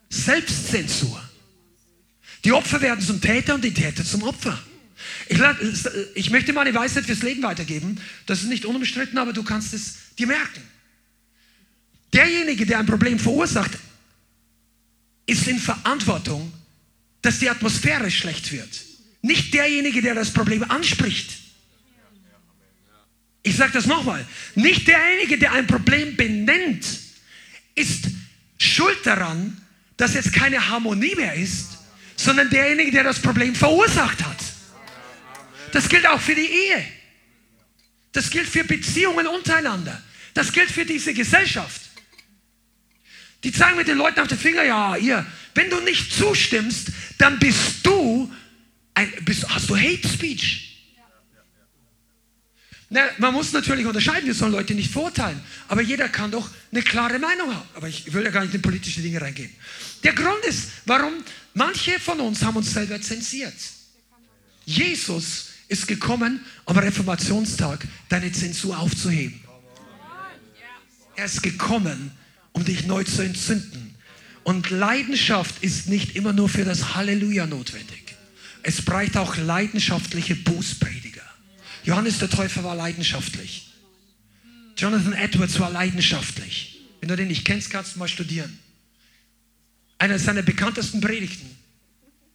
B: Selbstzensur. Die Opfer werden zum Täter und die Täter zum Opfer. Ich, ich möchte mal eine Weisheit fürs Leben weitergeben. Das ist nicht unumstritten, aber du kannst es dir merken. Derjenige, der ein Problem verursacht, ist in Verantwortung, dass die Atmosphäre schlecht wird. Nicht derjenige, der das Problem anspricht. Ich sage das nochmal. Nicht derjenige, der ein Problem benennt, ist schuld daran, dass jetzt keine Harmonie mehr ist, sondern derjenige, der das Problem verursacht hat. Das gilt auch für die Ehe. Das gilt für Beziehungen untereinander. Das gilt für diese Gesellschaft. Die zeigen mit den Leuten auf den Finger, ja, ihr, wenn du nicht zustimmst, dann bist du, ein, bist, hast du Hate Speech. Na, man muss natürlich unterscheiden, wir sollen Leute nicht verurteilen, aber jeder kann doch eine klare Meinung haben. Aber ich will ja gar nicht in politische Dinge reingehen. Der Grund ist, warum manche von uns haben uns selber zensiert. Jesus ist gekommen, am Reformationstag deine Zensur aufzuheben. Er ist gekommen, um dich neu zu entzünden. Und Leidenschaft ist nicht immer nur für das Halleluja notwendig. Es braucht auch leidenschaftliche Bußprediger. Johannes der Täufer war leidenschaftlich. Jonathan Edwards war leidenschaftlich. Wenn du den nicht kennst, kannst du mal studieren. Einer seiner bekanntesten Predigten,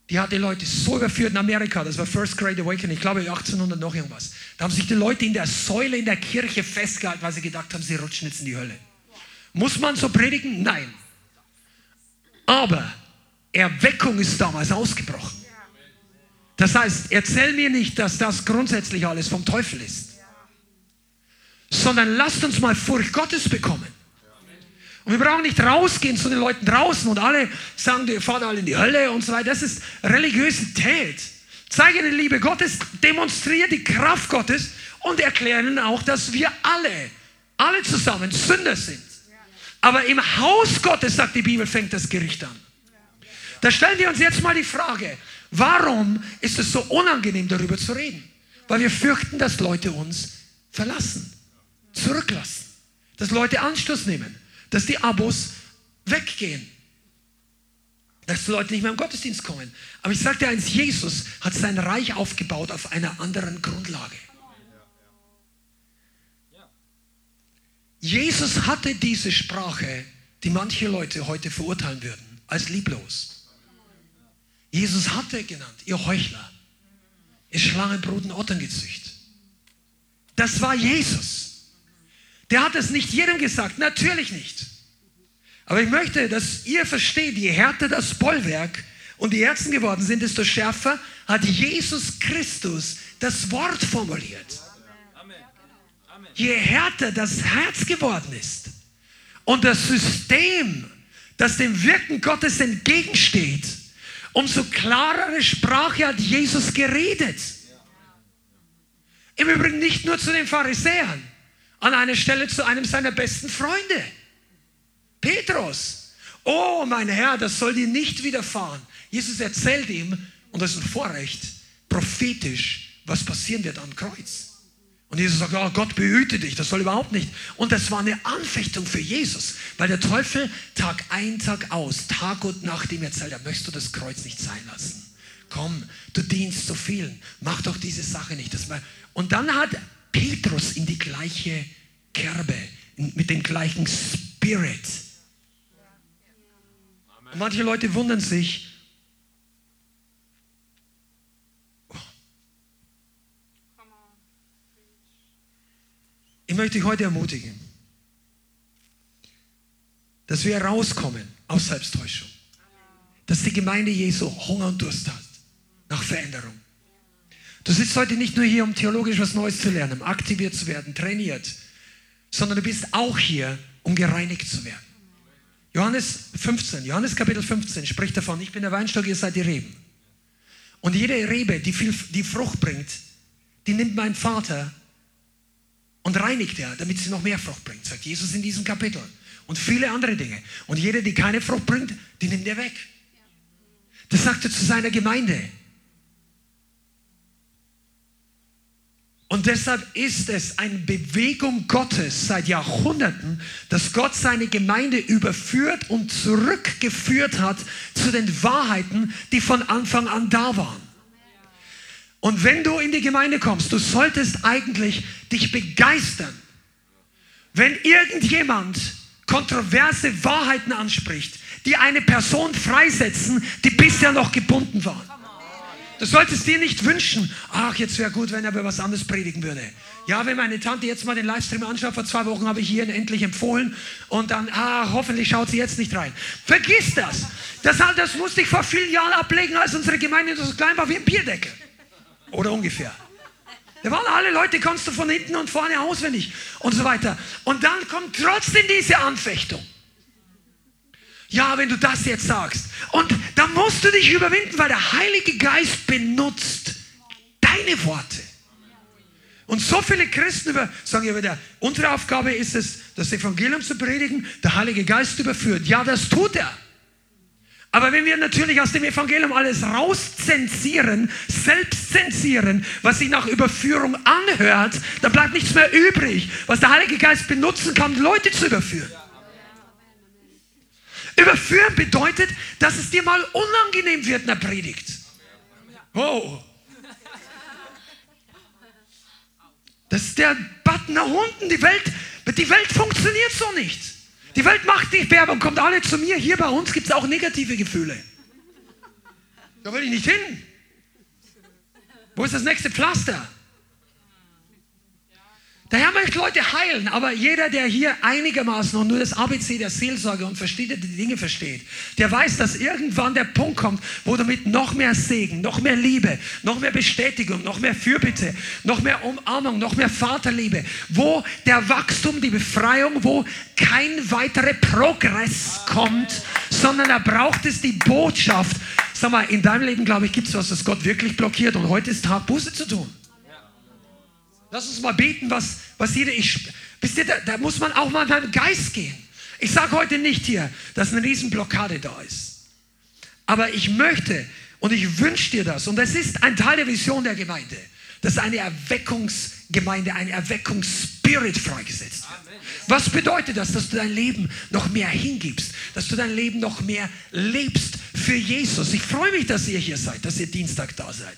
B: die hat die Leute so überführt in Amerika, das war First Great Awakening, ich glaube 1800 noch irgendwas. Da haben sich die Leute in der Säule in der Kirche festgehalten, weil sie gedacht haben, sie rutschen jetzt in die Hölle. Muss man so predigen? Nein. Aber Erweckung ist damals ausgebrochen. Das heißt, erzähl mir nicht, dass das grundsätzlich alles vom Teufel ist, sondern lasst uns mal Furcht Gottes bekommen. Und wir brauchen nicht rausgehen zu den Leuten draußen und alle sagen, ihr fahrt alle in die Hölle und so weiter. Das ist Religiosität. Zeige die Liebe Gottes, demonstriere die Kraft Gottes und erkläre ihnen auch, dass wir alle, alle zusammen Sünder sind. Aber im Haus Gottes, sagt die Bibel, fängt das Gericht an. Da stellen wir uns jetzt mal die Frage, warum ist es so unangenehm, darüber zu reden? Weil wir fürchten, dass Leute uns verlassen, zurücklassen, dass Leute Anstoß nehmen, dass die Abos weggehen, dass die Leute nicht mehr im Gottesdienst kommen. Aber ich sage dir eins, Jesus hat sein Reich aufgebaut auf einer anderen Grundlage. Jesus hatte diese Sprache, die manche Leute heute verurteilen würden, als lieblos. Jesus hatte genannt, ihr Heuchler, ihr Schlangenbrut Otterngezücht. Das war Jesus. Der hat es nicht jedem gesagt, natürlich nicht. Aber ich möchte, dass ihr versteht, je härter das Bollwerk und die Herzen geworden sind, desto schärfer hat Jesus Christus das Wort formuliert je härter das Herz geworden ist und das System, das dem Wirken Gottes entgegensteht, umso klarere Sprache hat Jesus geredet. Im Übrigen nicht nur zu den Pharisäern, an einer Stelle zu einem seiner besten Freunde, Petrus. Oh, mein Herr, das soll dir nicht widerfahren. Jesus erzählt ihm, und das ist ein Vorrecht, prophetisch, was passieren wird am Kreuz. Und Jesus sagt, oh, Gott behüte dich, das soll überhaupt nicht. Und das war eine Anfechtung für Jesus, weil der Teufel Tag ein, Tag aus, Tag und Nacht ihm erzählt, er möchte das Kreuz nicht sein lassen. Komm, du dienst so vielen, mach doch diese Sache nicht. Und dann hat Petrus in die gleiche Kerbe, mit dem gleichen Spirit. Und manche Leute wundern sich, Ich möchte dich heute ermutigen, dass wir rauskommen aus Selbsttäuschung. Dass die Gemeinde Jesu Hunger und Durst hat nach Veränderung. Du sitzt heute nicht nur hier, um theologisch was Neues zu lernen, aktiviert zu werden, trainiert, sondern du bist auch hier, um gereinigt zu werden. Johannes 15, Johannes Kapitel 15 spricht davon, ich bin der Weinstock, ihr seid die Reben. Und jede Rebe, die, viel, die Frucht bringt, die nimmt mein Vater und reinigt er, damit sie noch mehr Frucht bringt, sagt Jesus in diesem Kapitel. Und viele andere Dinge. Und jeder, die keine Frucht bringt, die nimmt er weg. Das sagt er zu seiner Gemeinde. Und deshalb ist es eine Bewegung Gottes seit Jahrhunderten, dass Gott seine Gemeinde überführt und zurückgeführt hat zu den Wahrheiten, die von Anfang an da waren. Und wenn du in die Gemeinde kommst, du solltest eigentlich dich begeistern, wenn irgendjemand kontroverse Wahrheiten anspricht, die eine Person freisetzen, die bisher noch gebunden war. Du solltest dir nicht wünschen, ach, jetzt wäre gut, wenn er über was anderes predigen würde. Ja, wenn meine Tante jetzt mal den Livestream anschaut, vor zwei Wochen habe ich hier endlich empfohlen und dann, ah, hoffentlich schaut sie jetzt nicht rein. Vergiss das. Das, das musste ich vor vielen Jahren ablegen, als unsere Gemeinde so klein war wie ein Bierdeckel. Oder ungefähr. Da waren alle Leute, kannst du von hinten und vorne auswendig und so weiter. Und dann kommt trotzdem diese Anfechtung. Ja, wenn du das jetzt sagst. Und da musst du dich überwinden, weil der Heilige Geist benutzt deine Worte. Und so viele Christen über, sagen ja wieder, unsere Aufgabe ist es, das Evangelium zu predigen, der Heilige Geist überführt. Ja, das tut er. Aber wenn wir natürlich aus dem Evangelium alles rauszensieren, selbst zensieren, was sich nach Überführung anhört, dann bleibt nichts mehr übrig, was der Heilige Geist benutzen kann, Leute zu überführen. Überführen bedeutet, dass es dir mal unangenehm wird in der Predigt. Oh. Das ist der Button nach unten. Die Welt, die Welt funktioniert so nicht. Die Welt macht die Werbung, kommt alle zu mir. Hier bei uns gibt es auch negative Gefühle. Da will ich nicht hin. Wo ist das nächste Pflaster? Der Herr möchte Leute heilen, aber jeder, der hier einigermaßen und nur das ABC der Seelsorge und versteht, die Dinge versteht, der weiß, dass irgendwann der Punkt kommt, wo du mit noch mehr Segen, noch mehr Liebe, noch mehr Bestätigung, noch mehr Fürbitte, noch mehr Umarmung, noch mehr Vaterliebe, wo der Wachstum, die Befreiung, wo kein weiterer Progress kommt, sondern er braucht es die Botschaft. Sag mal, in deinem Leben, glaube ich, gibt es was, das Gott wirklich blockiert und heute ist Tag, Buße zu tun. Lass uns mal beten, was, was jeder. Ich, wisst ihr, da, da muss man auch mal in deinen Geist gehen. Ich sage heute nicht hier, dass eine Riesenblockade da ist. Aber ich möchte und ich wünsche dir das. Und das ist ein Teil der Vision der Gemeinde, dass eine Erweckungsgemeinde, ein Erweckungsspirit freigesetzt wird. Was bedeutet das? Dass du dein Leben noch mehr hingibst, dass du dein Leben noch mehr lebst für Jesus. Ich freue mich, dass ihr hier seid, dass ihr Dienstag da seid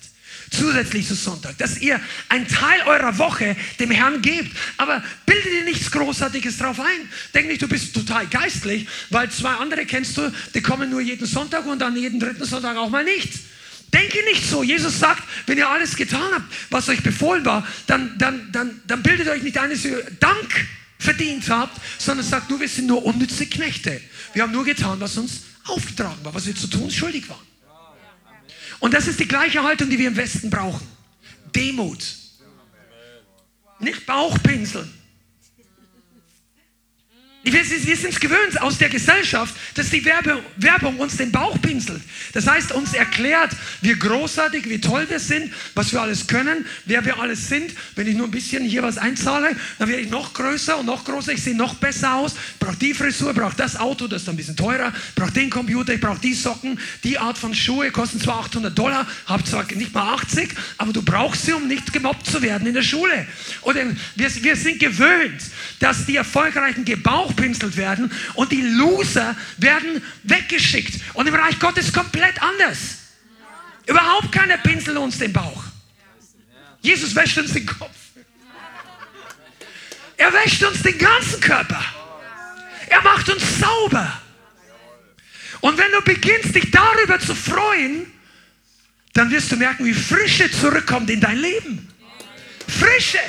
B: zusätzlich zu Sonntag, dass ihr einen Teil eurer Woche dem Herrn gebt. Aber bilde dir nichts Großartiges drauf ein. Denk nicht, du bist total geistlich, weil zwei andere kennst du, die kommen nur jeden Sonntag und dann jeden dritten Sonntag auch mal nicht. Denke nicht so. Jesus sagt, wenn ihr alles getan habt, was euch befohlen war, dann, dann, dann, dann bildet euch nicht eines Dank verdient habt, sondern sagt nur, wir sind nur unnütze Knechte. Wir haben nur getan, was uns aufgetragen war, was wir zu tun schuldig waren. Und das ist die gleiche Haltung, die wir im Westen brauchen. Demut. Nicht Bauchpinseln. Wir, sind es gewöhnt aus der Gesellschaft, dass die Werbung, uns den Bauch pinselt. Das heißt, uns erklärt, wie großartig, wie toll wir sind, was wir alles können, wer wir alles sind. Wenn ich nur ein bisschen hier was einzahle, dann werde ich noch größer und noch größer. Ich sehe noch besser aus. Brauche die Frisur, brauche das Auto, das ist ein bisschen teurer. Brauche den Computer, ich brauche die Socken. Die Art von Schuhe kosten zwar 800 Dollar, habe zwar nicht mal 80, aber du brauchst sie, um nicht gemobbt zu werden in der Schule. Oder wir, wir sind gewöhnt, dass die Erfolgreichen gebauchpinselt werden und die Loser werden weggeschickt. Und im Reich Gottes komplett anders. Überhaupt keiner pinselt uns den Bauch. Jesus wäscht uns den Kopf. Er wäscht uns den ganzen Körper. Er macht uns sauber. Und wenn du beginnst, dich darüber zu freuen, dann wirst du merken, wie Frische zurückkommt in dein Leben. Frische.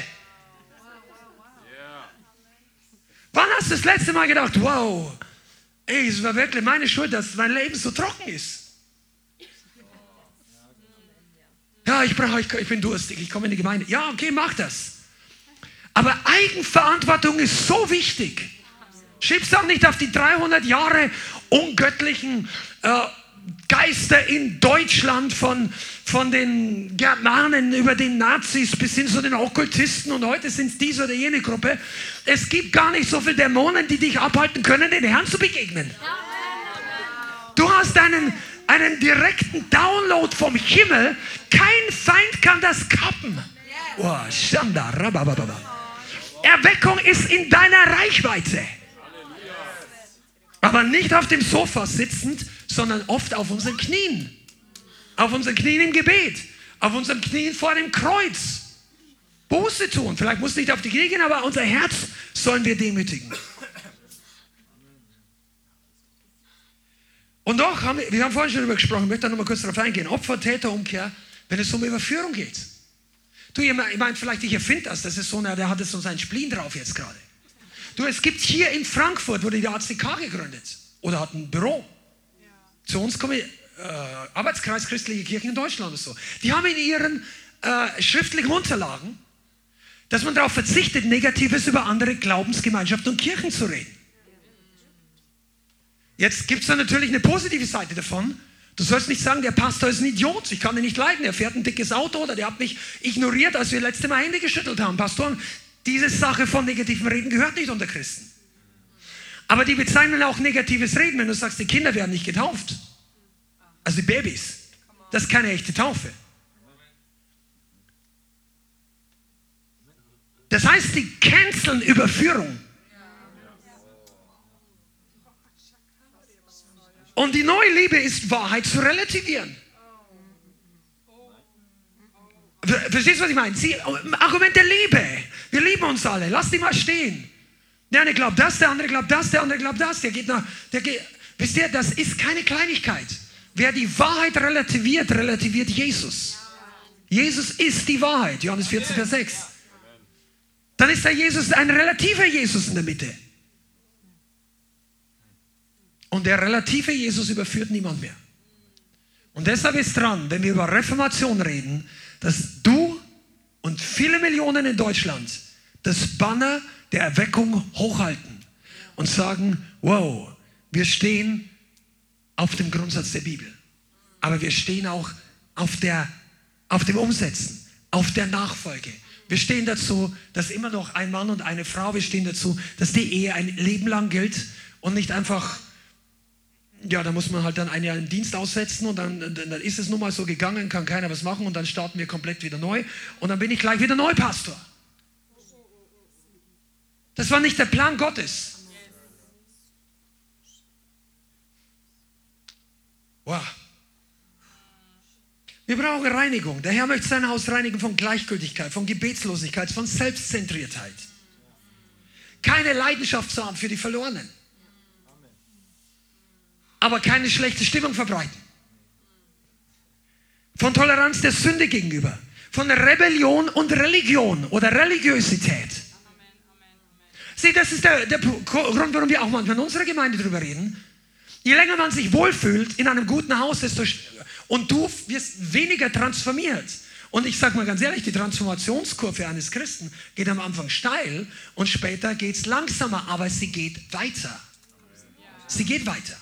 B: Wann hast du das letzte Mal gedacht, wow, ey, es war wirklich meine Schuld, dass mein Leben so trocken ist? Ja, ich brauche, ich, ich bin durstig, ich komme in die Gemeinde. Ja, okay, mach das. Aber Eigenverantwortung ist so wichtig. Schieb's auch nicht auf die 300 Jahre ungöttlichen äh, Geister in Deutschland von, von den Germanen über den Nazis bis hin zu den Okkultisten und heute sind es diese oder jene Gruppe. Es gibt gar nicht so viele Dämonen, die dich abhalten können, den Herrn zu begegnen. Du hast einen, einen direkten Download vom Himmel. Kein Feind kann das kappen. Oh, Erweckung ist in deiner Reichweite. Aber nicht auf dem Sofa sitzend, sondern oft auf unseren Knien. Auf unseren Knien im Gebet. Auf unseren Knien vor dem Kreuz. Buße tun. Vielleicht muss nicht auf die Knie gehen, aber unser Herz sollen wir demütigen. Und doch, haben wir, wir haben vorhin schon darüber gesprochen, ich möchte da nochmal kurz darauf eingehen. Opfer, Täter, Umkehr, wenn es um Überführung geht. Du, ihr meint vielleicht, ich erfinde das, das ist so, einer, der hat jetzt so seinen Spleen drauf jetzt gerade. Du, es gibt hier in Frankfurt, wurde die ACK gegründet oder hat ein Büro. Kommen äh, Arbeitskreis Christliche Kirchen in Deutschland und so. Die haben in ihren äh, schriftlichen Unterlagen dass man darauf verzichtet, Negatives über andere Glaubensgemeinschaften und Kirchen zu reden. Jetzt gibt es da natürlich eine positive Seite davon. Du sollst nicht sagen, der Pastor ist ein Idiot, ich kann ihn nicht leiden, er fährt ein dickes Auto oder der hat mich ignoriert, als wir letzte Mal Hände geschüttelt haben. Pastoren, diese Sache von negativen Reden gehört nicht unter Christen. Aber die bezeichnen auch negatives Reden, wenn du sagst, die Kinder werden nicht getauft. Also die Babys. Das ist keine echte Taufe. Das heißt, die canceln Überführung. Und die neue Liebe ist Wahrheit zu relativieren. Verstehst du, was ich meine? Sie, Argument der Liebe. Wir lieben uns alle. Lass die mal stehen. Der eine glaubt das, der andere glaubt das, der andere glaubt das. Der geht nach, der geht, wisst ihr, das ist keine Kleinigkeit. Wer die Wahrheit relativiert, relativiert Jesus. Jesus ist die Wahrheit. Johannes 14, Vers 6. Dann ist da Jesus ein relativer Jesus in der Mitte. Und der relative Jesus überführt niemand mehr. Und deshalb ist dran, wenn wir über Reformation reden, dass du und viele Millionen in Deutschland das Banner der Erweckung hochhalten und sagen, wow, wir stehen auf dem Grundsatz der Bibel, aber wir stehen auch auf, der, auf dem Umsetzen, auf der Nachfolge. Wir stehen dazu, dass immer noch ein Mann und eine Frau, wir stehen dazu, dass die Ehe ein Leben lang gilt und nicht einfach ja, da muss man halt dann ein Jahr einen Dienst aussetzen und dann, dann ist es nun mal so gegangen, kann keiner was machen und dann starten wir komplett wieder neu und dann bin ich gleich wieder Neupastor. Das war nicht der Plan Gottes. Wow. Wir brauchen Reinigung. Der Herr möchte sein Haus reinigen von Gleichgültigkeit, von Gebetslosigkeit, von Selbstzentriertheit. Keine Leidenschaft zu haben für die Verlorenen aber keine schlechte Stimmung verbreiten. Von Toleranz der Sünde gegenüber. Von Rebellion und Religion oder Religiosität. Sieh, das ist der, der Grund, warum wir auch manchmal in unserer Gemeinde darüber reden. Je länger man sich wohlfühlt in einem guten Haus, desto und du wirst weniger transformiert. Und ich sage mal ganz ehrlich, die Transformationskurve eines Christen geht am Anfang steil und später geht es langsamer, aber sie geht weiter. Sie geht weiter.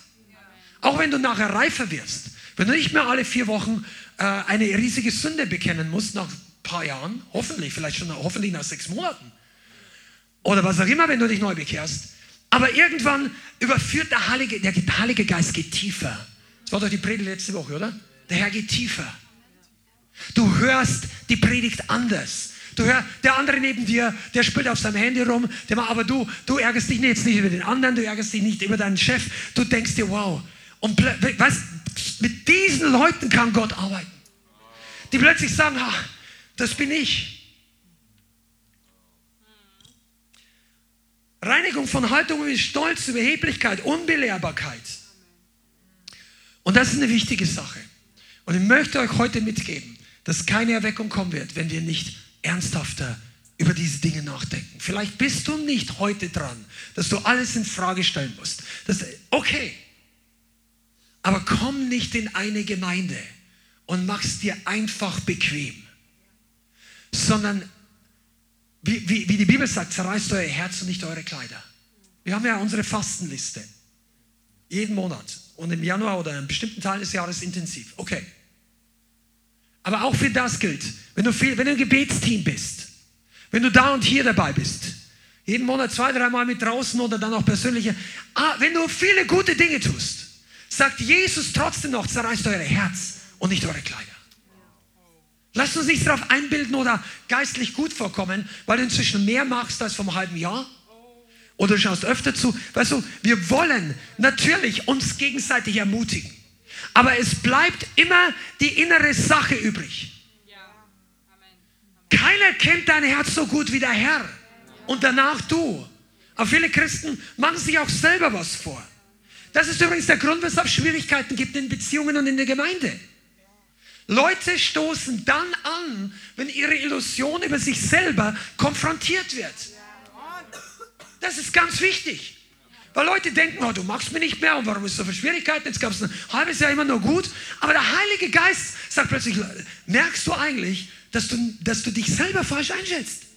B: Auch wenn du nachher reifer wirst, wenn du nicht mehr alle vier Wochen äh, eine riesige Sünde bekennen musst, nach ein paar Jahren, hoffentlich, vielleicht schon hoffentlich nach sechs Monaten, oder was auch immer, wenn du dich neu bekehrst, aber irgendwann überführt der Heilige, der Heilige Geist geht tiefer. Das war doch die Predigt letzte Woche, oder? Der Herr geht tiefer. Du hörst die Predigt anders. Du hörst, der andere neben dir, der spielt auf seinem Handy rum, der, aber du, du ärgerst dich jetzt nicht über den anderen, du ärgerst dich nicht über deinen Chef, du denkst dir, wow, und weißt, mit diesen Leuten kann Gott arbeiten. Die plötzlich sagen, ach, das bin ich. Reinigung von Haltung wie Stolz, Überheblichkeit, Unbelehrbarkeit. Und das ist eine wichtige Sache. Und ich möchte euch heute mitgeben, dass keine Erweckung kommen wird, wenn wir nicht ernsthafter über diese Dinge nachdenken. Vielleicht bist du nicht heute dran, dass du alles in Frage stellen musst. Das, okay, aber komm nicht in eine Gemeinde und mach's dir einfach bequem, sondern wie, wie, wie die Bibel sagt, zerreißt euer Herz und nicht eure Kleider. Wir haben ja unsere Fastenliste. Jeden Monat. Und im Januar oder einem bestimmten Teil des Jahres intensiv. Okay. Aber auch für das gilt, wenn du, viel, wenn du ein Gebetsteam bist, wenn du da und hier dabei bist, jeden Monat zwei, dreimal mit draußen oder dann auch persönliche, ah, wenn du viele gute Dinge tust, sagt Jesus trotzdem noch, zerreißt euer Herz und nicht eure Kleider. Lasst uns nicht darauf einbilden oder geistlich gut vorkommen, weil du inzwischen mehr machst als vom halben Jahr. Oder du schaust öfter zu. Weißt du, wir wollen natürlich uns gegenseitig ermutigen. Aber es bleibt immer die innere Sache übrig. Keiner kennt dein Herz so gut wie der Herr. Und danach du. Aber viele Christen machen sich auch selber was vor. Das ist übrigens der Grund, weshalb es Schwierigkeiten gibt in Beziehungen und in der Gemeinde. Leute stoßen dann an, wenn ihre Illusion über sich selber konfrontiert wird. Das ist ganz wichtig. Weil Leute denken, oh, du machst mir nicht mehr und warum ist so viele Schwierigkeiten? Jetzt gab es ein halbes Jahr immer nur gut. Aber der Heilige Geist sagt plötzlich, merkst du eigentlich, dass du, dass du dich selber falsch einschätzt?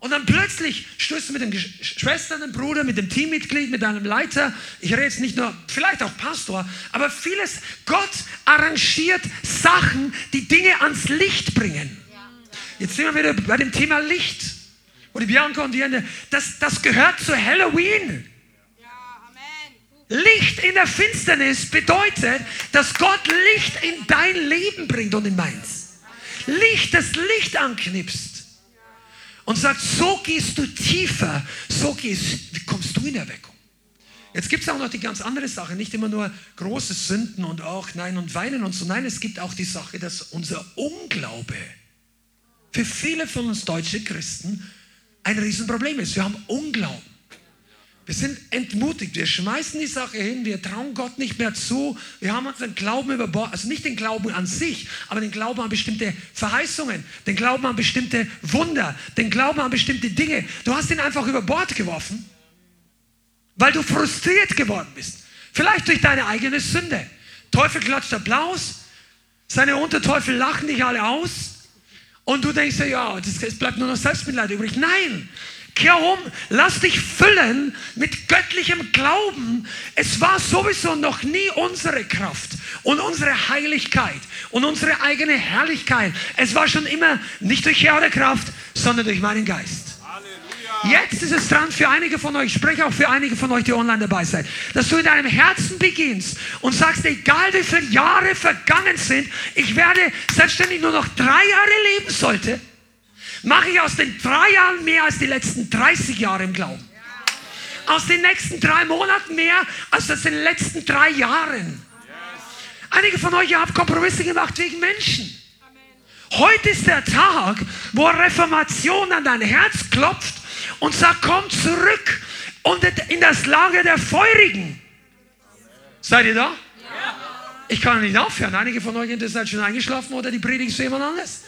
B: Und dann plötzlich stößt du mit den Schwestern, dem Bruder, mit dem Teammitglied, mit deinem Leiter. Ich rede jetzt nicht nur, vielleicht auch Pastor, aber vieles. Gott arrangiert Sachen, die Dinge ans Licht bringen. Jetzt sind wir wieder bei dem Thema Licht. Und die Bianca und die Ende, das, das gehört zu Halloween. Licht in der Finsternis bedeutet, dass Gott Licht in dein Leben bringt und in meins. Licht, das Licht anknipst und sagt, so gehst du tiefer, so gehst, wie kommst du in Erweckung. Jetzt gibt es auch noch die ganz andere Sache, nicht immer nur große Sünden und auch Nein und Weinen und so. Nein, es gibt auch die Sache, dass unser Unglaube für viele von uns deutsche Christen ein Riesenproblem ist. Wir haben Unglauben. Wir sind entmutigt, wir schmeißen die Sache hin, wir trauen Gott nicht mehr zu, wir haben unseren Glauben über Bord, also nicht den Glauben an sich, aber den Glauben an bestimmte Verheißungen, den Glauben an bestimmte Wunder, den Glauben an bestimmte Dinge. Du hast ihn einfach über Bord geworfen, weil du frustriert geworden bist. Vielleicht durch deine eigene Sünde. Teufel klatscht Applaus, seine Unterteufel lachen dich alle aus und du denkst ja, es bleibt nur noch Selbstmitleid übrig. Nein, kehr um, lass dich füllen mit göttlichem Glauben. Es war sowieso noch nie unsere Kraft und unsere Heiligkeit und unsere eigene Herrlichkeit. Es war schon immer nicht durch Herr oder Kraft, sondern durch meinen Geist. Jetzt ist es dran für einige von euch, ich spreche auch für einige von euch, die online dabei seid, dass du in deinem Herzen beginnst und sagst, egal wie viele Jahre vergangen sind, ich werde selbstständig nur noch drei Jahre leben sollte, mache ich aus den drei Jahren mehr als die letzten 30 Jahre im Glauben. Aus den nächsten drei Monaten mehr als aus den letzten drei Jahren. Einige von euch haben Kompromisse gemacht wegen Menschen. Heute ist der Tag, wo Reformation an dein Herz klopft und sagt, komm zurück und in das Lager der Feurigen. Seid ihr da? Ich kann nicht aufhören. Einige von euch sind schon eingeschlafen oder die Predigt ist jemand anders.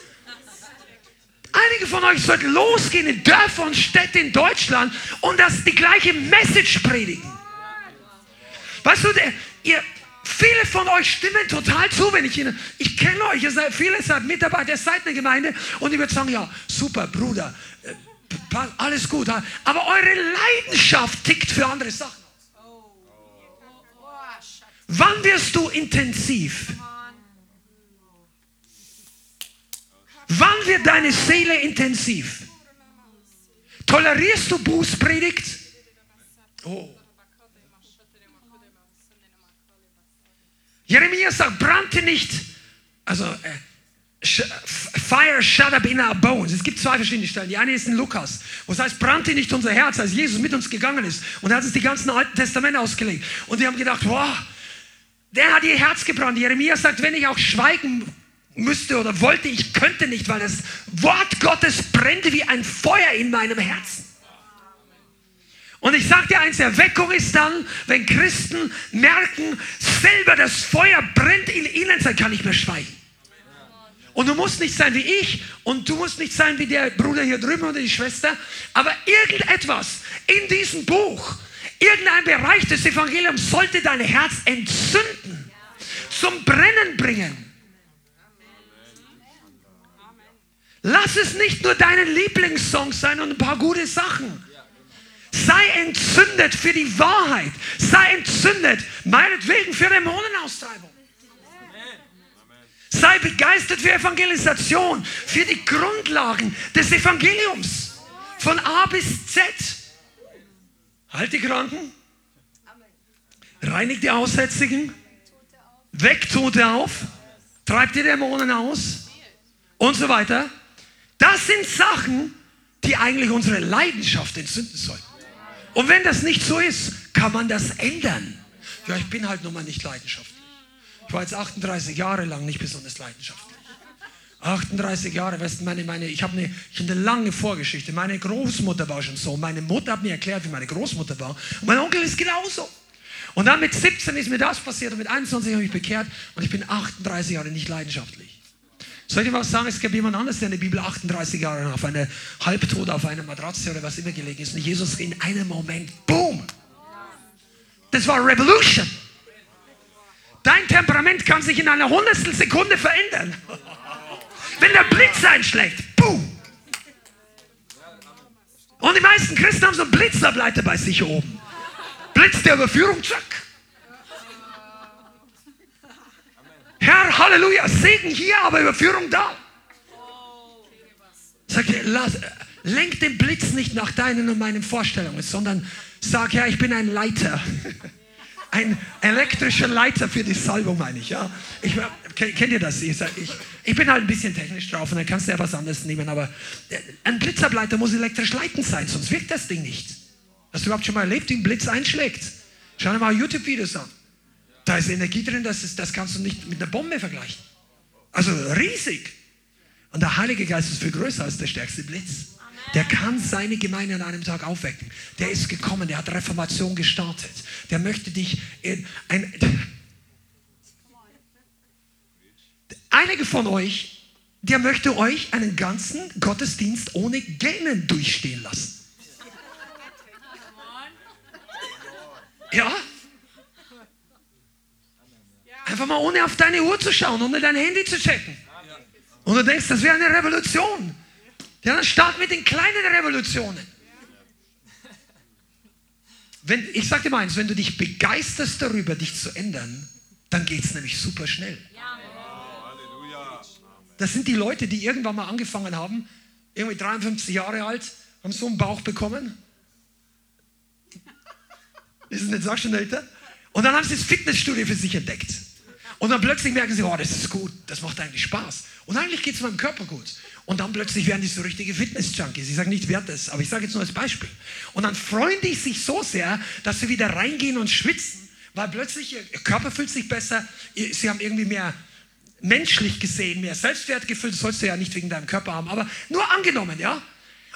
B: Einige von euch sollten losgehen in Dörfer und Städte in Deutschland und das die gleiche Message predigen. Weißt du, ihr, viele von euch stimmen total zu, wenn ich ihnen, ich kenne euch, ihr seid, viele seid Mitarbeiter, ihr seid eine Gemeinde und ich würde sagen, ja, super, Bruder, äh, alles gut, aber eure Leidenschaft tickt für andere Sachen. Wann wirst du intensiv? Wann wird deine Seele intensiv? Tolerierst du Bußpredigt? Oh. Jeremia sagt, brannte nicht, also äh, Fire shut up in our bones. Es gibt zwei verschiedene Stellen. Die eine ist in Lukas, wo es heißt, brannte nicht unser Herz, als Jesus mit uns gegangen ist. Und er hat uns die ganzen Alten Testamente ausgelegt. Und die haben gedacht, wow, der hat ihr Herz gebrannt. Jeremia sagt, wenn ich auch schweigen müsste oder wollte, ich könnte nicht, weil das Wort Gottes brennte wie ein Feuer in meinem Herzen. Und ich sage dir eins, Erweckung ist dann, wenn Christen merken, selber das Feuer brennt in ihnen, dann kann ich mehr schweigen. Und du musst nicht sein wie ich und du musst nicht sein wie der Bruder hier drüben oder die Schwester, aber irgendetwas in diesem Buch, irgendein Bereich des Evangeliums sollte dein Herz entzünden, zum Brennen bringen. Lass es nicht nur deinen Lieblingssong sein und ein paar gute Sachen. Sei entzündet für die Wahrheit. Sei entzündet, meinetwegen für Dämonenaustreibung. Sei begeistert für Evangelisation, für die Grundlagen des Evangeliums. Von A bis Z. Halt die Kranken. Reinigt die Aussätzigen. Weckt Tote auf. Treibt die Dämonen aus. Und so weiter. Das sind Sachen, die eigentlich unsere Leidenschaft entzünden sollen. Und wenn das nicht so ist, kann man das ändern. Ja, ich bin halt nun mal nicht leidenschaftlich. Ich war jetzt 38 Jahre lang nicht besonders leidenschaftlich. 38 Jahre, weißt du, meine, meine, ich habe eine, hab eine lange Vorgeschichte. Meine Großmutter war schon so. Meine Mutter hat mir erklärt, wie meine Großmutter war. Und mein Onkel ist genauso. Und dann mit 17 ist mir das passiert und mit 21 habe ich bekehrt und ich bin 38 Jahre nicht leidenschaftlich. Soll ich dir was sagen? Es gab jemand anderes, der in der Bibel 38 Jahre auf eine halbtot auf einer Matratze oder was immer gelegen ist. Und Jesus in einem Moment, boom! Das war Revolution. Dein Temperament kann sich in einer hundertstel Sekunde verändern. Wenn der Blitz einschlägt, boom! Und die meisten Christen haben so einen Blitzableiter bei sich oben. Blitz der Überführung, zack. Herr, Halleluja, Segen hier, aber Überführung da. Sag, lass, lenk den Blitz nicht nach deinen und meinen Vorstellungen, sondern sag, Herr, ich bin ein Leiter. Ein elektrischer Leiter für die Salbung, meine ich. Ja? ich kennt ihr das? Ich, ich, bin halt ein bisschen technisch drauf und dann kannst du ja was anderes nehmen, aber äh, ein Blitzableiter muss elektrisch leitend sein, sonst wirkt das Ding nicht. Hast du überhaupt schon mal erlebt, wie ein Blitz einschlägt? Schau dir mal YouTube-Videos an. Da ist Energie drin, das, ist, das kannst du nicht mit einer Bombe vergleichen. Also riesig. Und der Heilige Geist ist viel größer als der stärkste Blitz. Der kann seine Gemeinde an einem Tag aufwecken. Der ist gekommen, der hat Reformation gestartet. Der möchte dich in ein. Einige von euch, der möchte euch einen ganzen Gottesdienst ohne Gähnen durchstehen lassen. Ja? Einfach mal ohne auf deine Uhr zu schauen, ohne dein Handy zu checken. Und du denkst, das wäre eine Revolution. Ja, dann start mit den kleinen Revolutionen. Wenn, ich sage dir mal eins, wenn du dich begeisterst darüber, dich zu ändern, dann geht es nämlich super schnell. Das sind die Leute, die irgendwann mal angefangen haben, irgendwie 53 Jahre alt, haben so einen Bauch bekommen. Ist es nicht so schon älter? Und dann haben sie das Fitnessstudio für sich entdeckt. Und dann plötzlich merken sie, oh, das ist gut, das macht eigentlich Spaß. Und eigentlich geht es meinem Körper gut. Und dann plötzlich werden die so richtige Fitness-Junkies. Ich sage nicht, wer das, aber ich sage jetzt nur als Beispiel. Und dann freuen die sich so sehr, dass sie wieder reingehen und schwitzen, weil plötzlich ihr Körper fühlt sich besser, sie haben irgendwie mehr menschlich gesehen, mehr Selbstwertgefühl, das sollst du ja nicht wegen deinem Körper haben, aber nur angenommen, ja?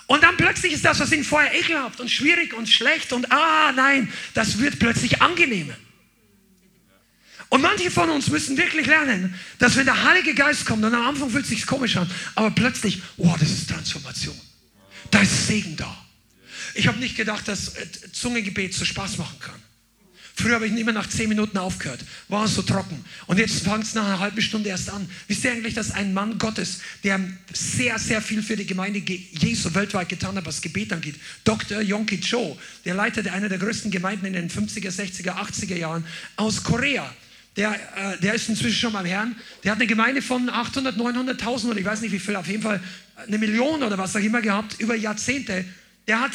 B: Und dann plötzlich ist das, was ihnen vorher ekelhaft und schwierig und schlecht und ah nein, das wird plötzlich angenehmer. Und manche von uns müssen wirklich lernen, dass wenn der Heilige Geist kommt und am Anfang fühlt es sich komisch an, aber plötzlich, oh, das ist Transformation. Da ist Segen da. Ich habe nicht gedacht, dass äh, Zungengebet so Spaß machen kann. Früher habe ich immer nach zehn Minuten aufgehört, war so trocken. Und jetzt fängt es nach einer halben Stunde erst an. Wisst ihr eigentlich, dass ein Mann Gottes, der sehr, sehr viel für die Gemeinde Jesu weltweit getan hat, was Gebet angeht, Dr. Yonki Cho, der leitete eine der größten Gemeinden in den 50er, 60er, 80er Jahren aus Korea der, äh, der ist inzwischen schon beim Herrn. Der hat eine Gemeinde von 800, 900.000 oder ich weiß nicht wie viel, auf jeden Fall eine Million oder was auch immer gehabt, über Jahrzehnte. Der hat,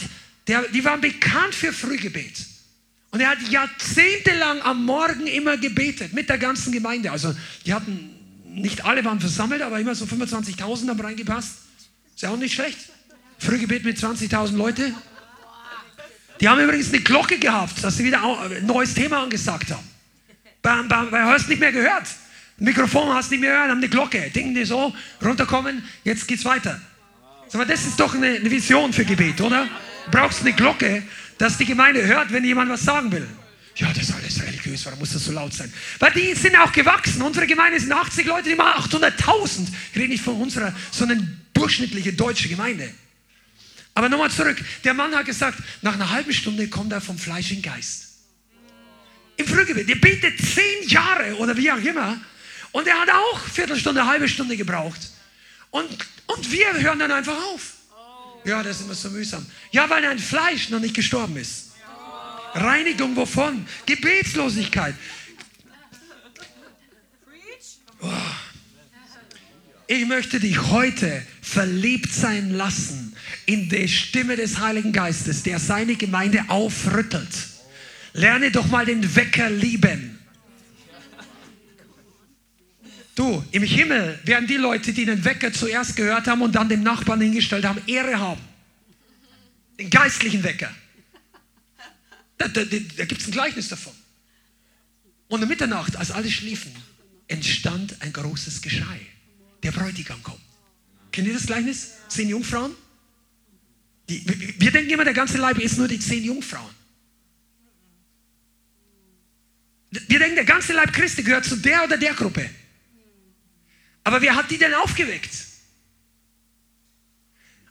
B: der, die waren bekannt für Frühgebet. Und er hat jahrzehntelang am Morgen immer gebetet mit der ganzen Gemeinde. Also die hatten, nicht alle waren versammelt, aber immer so 25.000 haben reingepasst. Ist ja auch nicht schlecht. Frühgebet mit 20.000 Leute. Die haben übrigens eine Glocke gehabt, dass sie wieder ein neues Thema angesagt haben. Bam, bam, weil du hast nicht mehr gehört. Mikrofon hast nicht mehr gehört, haben eine Glocke. Dingen die so, runterkommen, jetzt geht's weiter. Sag mal, das ist doch eine, eine Vision für Gebet, oder? Du brauchst eine Glocke, dass die Gemeinde hört, wenn jemand was sagen will. Ja, das ist alles religiös, warum muss das so laut sein? Weil die sind auch gewachsen. Unsere Gemeinde sind 80 Leute, die machen 800.000. Ich rede nicht von unserer, sondern durchschnittliche deutsche Gemeinde. Aber nochmal zurück. Der Mann hat gesagt, nach einer halben Stunde kommt er vom Fleisch in Geist im Frühgebet. Der betet zehn Jahre oder wie auch immer. Und er hat auch Viertelstunde, halbe Stunde gebraucht. Und, und wir hören dann einfach auf. Ja, das ist immer so mühsam. Ja, weil dein Fleisch noch nicht gestorben ist. Reinigung wovon? Gebetslosigkeit. Oh. Ich möchte dich heute verliebt sein lassen in die Stimme des Heiligen Geistes, der seine Gemeinde aufrüttelt Lerne doch mal den Wecker lieben. Du, im Himmel werden die Leute, die den Wecker zuerst gehört haben und dann dem Nachbarn hingestellt haben, Ehre haben. Den geistlichen Wecker. Da, da, da, gibt es ein Gleichnis davon. Und um Mitternacht, als alle schliefen, entstand ein großes Geschrei. Der Bräutigam kommt. Kennt ihr das Gleichnis? Zehn Jungfrauen? Die, wir denken immer, der ganze Leib ist nur die zehn Jungfrauen. Wir denken, der ganze Leib Christi gehört zu der oder der Gruppe. Aber wer hat die denn aufgeweckt?